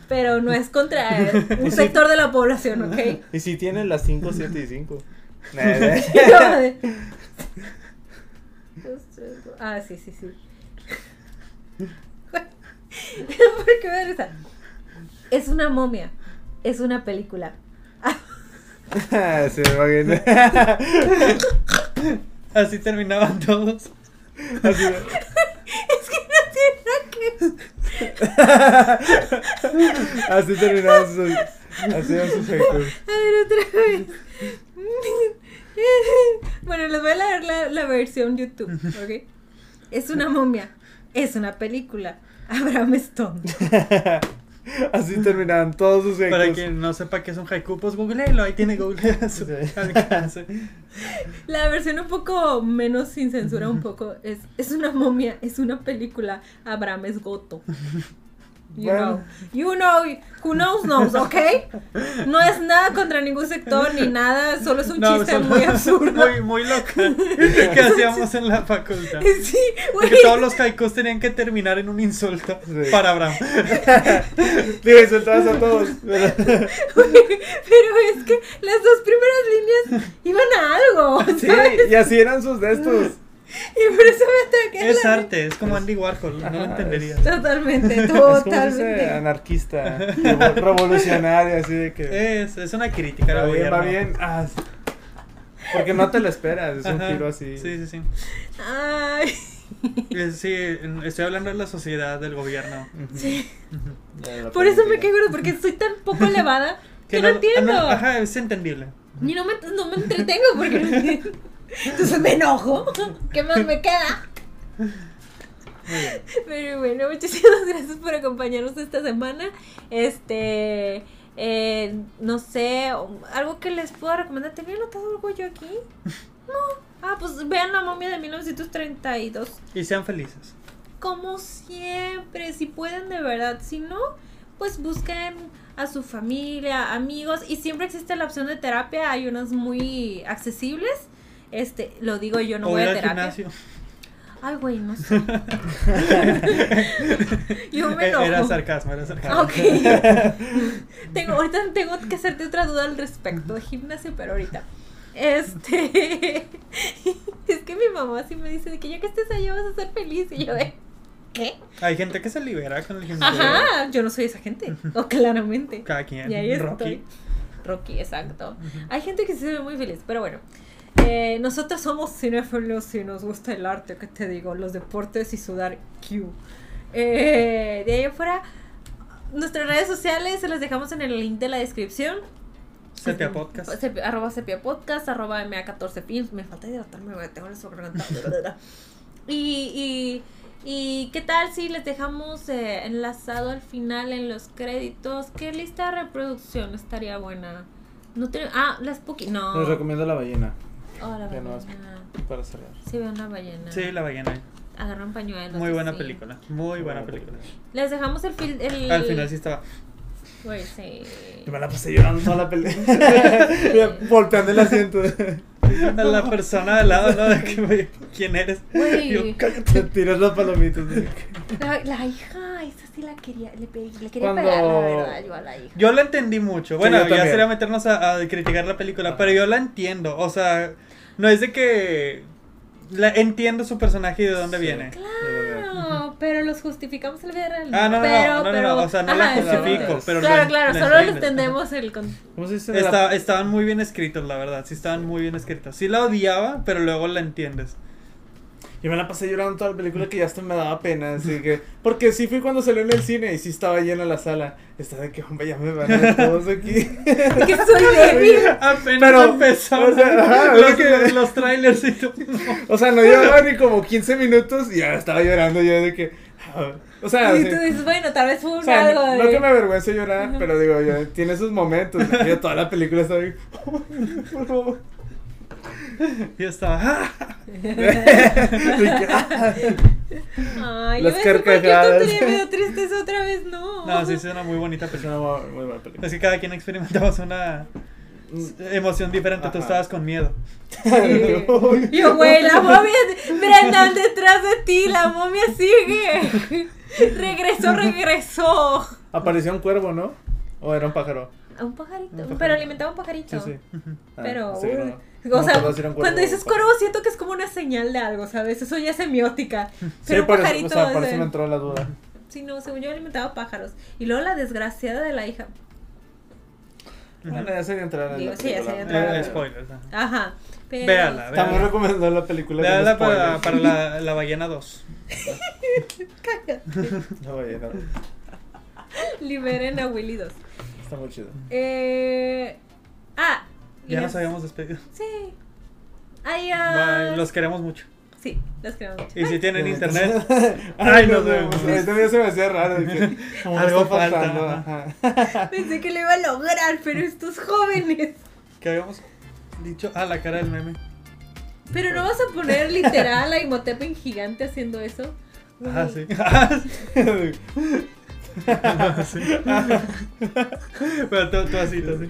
Pero no es contra [laughs] un sector de la población, ¿ok? Y si tiene las 5, 7 y 5. [laughs] ah, sí, sí, sí. ¿Por qué me? Es una momia. Es una película. [laughs] [laughs] Así terminaban todos. Así, Es que no tiene nada que así terminaban sus. Haikus. A ver, otra vez. Bueno, les voy a leer la, la versión YouTube, ¿ok? Es una momia. Es una película. Abraham Stone. [laughs] [laughs] Así terminaban todos sus Para haikus. quien no sepa qué es un haiku, pues googleenlo, ahí tiene Google a [laughs] su Sí. alcance. [laughs] La versión un poco menos sin censura, un poco, es, es una momia, es una película. Abraham es goto. You Bueno. know, you know, who knows knows, ¿ok? No es nada contra ningún sector ni nada, solo es un No, chiste [laughs] muy absurdo. Muy, muy local [laughs] que hacíamos en la facultad. Sí, güey. Que todos los haikus tenían que terminar en un insulto Sí. para Abraham. [laughs] Digo, insultabas a todos. pero- Pero es que las dos primeras líneas iban a algo. Sí, y así eran sus de estos. Y por eso me ataqué. Es la- arte, es como Andy Warhol, no lo Ajá, entenderías. Totalmente, [laughs] Es dice totalmente. anarquista, [laughs] revo- revolucionario, así de que. Es, es una crítica va bien, va bien. Ah, sí. Porque no te lo esperas, es un Ajá, giro así. Sí, sí, sí. Ay. Es- Sí, estoy hablando de la sociedad, del gobierno. Sí. Por eso me quedo, porque soy tan poco [laughs] elevada que no, entiendo. ah, no, ajá, es entendible. Y no me, no me entretengo porque no entiendo. Entonces me enojo. ¿Qué más me queda? Pero bueno, muchísimas gracias por acompañarnos esta semana. Este, eh, no sé, algo que les puedo recomendar. ¿Tenía anotado algo yo aquí? No. Ah, pues vean la momia de 1932. Y sean felices. Como siempre, si pueden de verdad. Si no, pues busquen a su familia, amigos. Y siempre existe la opción de terapia. Hay unas muy accesibles. Este, lo digo yo, no voy a terapia. gimnasio. Ay, güey, no sé. [laughs] Yo me enojo. Era sarcasmo, era sarcasmo. Ok. tengo, ahorita tengo que hacerte otra duda al respecto de gimnasio, pero ahorita. Este. [laughs] es que mi mamá sí me dice de que ya que estés allá vas a ser feliz. Y yo de. ¿Qué? Hay gente que se libera con el gimnasio. Ajá, yo no soy esa gente. O claramente. Cada quien. Y ahí Rocky. estoy. Rocky, exacto. Hay gente que se ve muy feliz, pero bueno. Eh, nosotros somos cinéfilos y nos gusta el arte, ¿qué te digo? Los deportes y sudar Q. Eh, de ahí afuera, nuestras redes sociales se las dejamos en el link de la descripción. Sepia Podcast. Sepia- arroba sepia podcast, arroba MA14 films. Me falta hidratarme, tengo el garganta. y, y, y qué tal si les dejamos eh, enlazado al final en los créditos. ¿Qué lista de reproducción estaría buena? No tiene, ah, las Spooky. No. Les recomiendo la ballena Oh, la ballena. para cerrar. Sí, veo una ballena. Sí, la ballena. Agarran pañuelos. Muy buena así. película. Muy buena película. Les dejamos el fil. El... Al final sí estaba. Güey, sí. Y me la pasé llorando toda la película. [laughs] Volteando el asiento. A la persona de al lado, ¿no? De que, güey, ¿Quién eres? Güey. Yo, Te tiras las palomitas. ¿no? La, la hija, esa sí la quería. Le, pe- le quería Cuando- pegar, la verdad, yo a la hija. Yo la entendí mucho. Bueno, yo ya sería meternos a, a criticar la película, pero yo la entiendo. O sea, no es de que la, entiendo su personaje y de dónde Sí. viene. Claro, pero los justificamos en la vida real. Ah, no, no, pero, no, no, no, pero, no, o sea, no la ajá, justifico, pero Claro, la- claro, la solo entendemos el. con- ¿Cómo se dice? La- Está- estaban muy bien escritos, la verdad. Sí, estaban muy bien escritos. Sí la odiaba, pero luego la entiendes. Yo me la pasé llorando toda la película que ya hasta me daba pena, así que... Porque sí fui cuando salió en el cine y sí estaba llena la sala. Estaba de que, hombre, ya me van a todos aquí. [laughs] Que soy [laughs] débil. Apenas Pero, empezó. o sea, ajá, Los, es que- los trailers y todo. [laughs] O sea, no llevaba ni como 15 minutos y ya estaba llorando yo de que... ah, O sea, Y tú dices, bueno, tal vez fue un O sea, algo no, de. no que me avergüence llorar, pero digo, yo, tiene sus momentos. Yo toda la película estaba ahí, por favor. [laughs] Y yo estaba. ¡ah! [laughs] Ay, Las yo me qué carcajadas. tontería me dio tristeza otra vez, no. No, sí, es una muy bonita Es película. una muy, muy buena película. Es que cada quien experimentamos una emoción diferente. Tú estabas con miedo. Sí. Yo, güey, la [laughs] momia. Brendan detrás de ti, la momia sigue. Regresó, regresó. Apareció un cuervo, ¿no? ¿O era un pájaro? Un pajarito. Un pajarito. Pero alimentaba un pajarito. Sí, sí. Ah, Pero, sí, no, no o me sea, cuando dices cuervo siento que es como una señal de algo, ¿sabes? Eso ya es semiótica. [laughs] Sí, Pero un por eso, pajarito. o sea, por es eso me entró la duda. Sí, no, según yo alimentaba pájaros. Y luego la desgraciada de la hija. Bueno, ya sería entrar en Digo, la sí, ya sería entrar. Eh, Ah. spoilers. ajá. Ajá. Pero... Véala, Estamos véala. recomendando la película. con Véala para, para la, [laughs] la ballena 2. [laughs] La ballena. Liberen a Willy 2. Está muy chido. Eh... Ah. Ya nos habíamos despedido. Sí. Adiós. Bye. Los queremos mucho. Sí, los queremos mucho. Y si tienen internet, [laughs] Ay, nos no, vemos. ya se me hacía raro. [laughs] Algo falta, pasando, ajá. [laughs] Pensé que lo iba a lograr, pero estos jóvenes. que habíamos dicho. Ah, la cara del meme. Pero no vas a poner literal a Imhotep en gigante haciendo eso. Ah, sí. Ah, sí. Pero tú, tú así, tú así.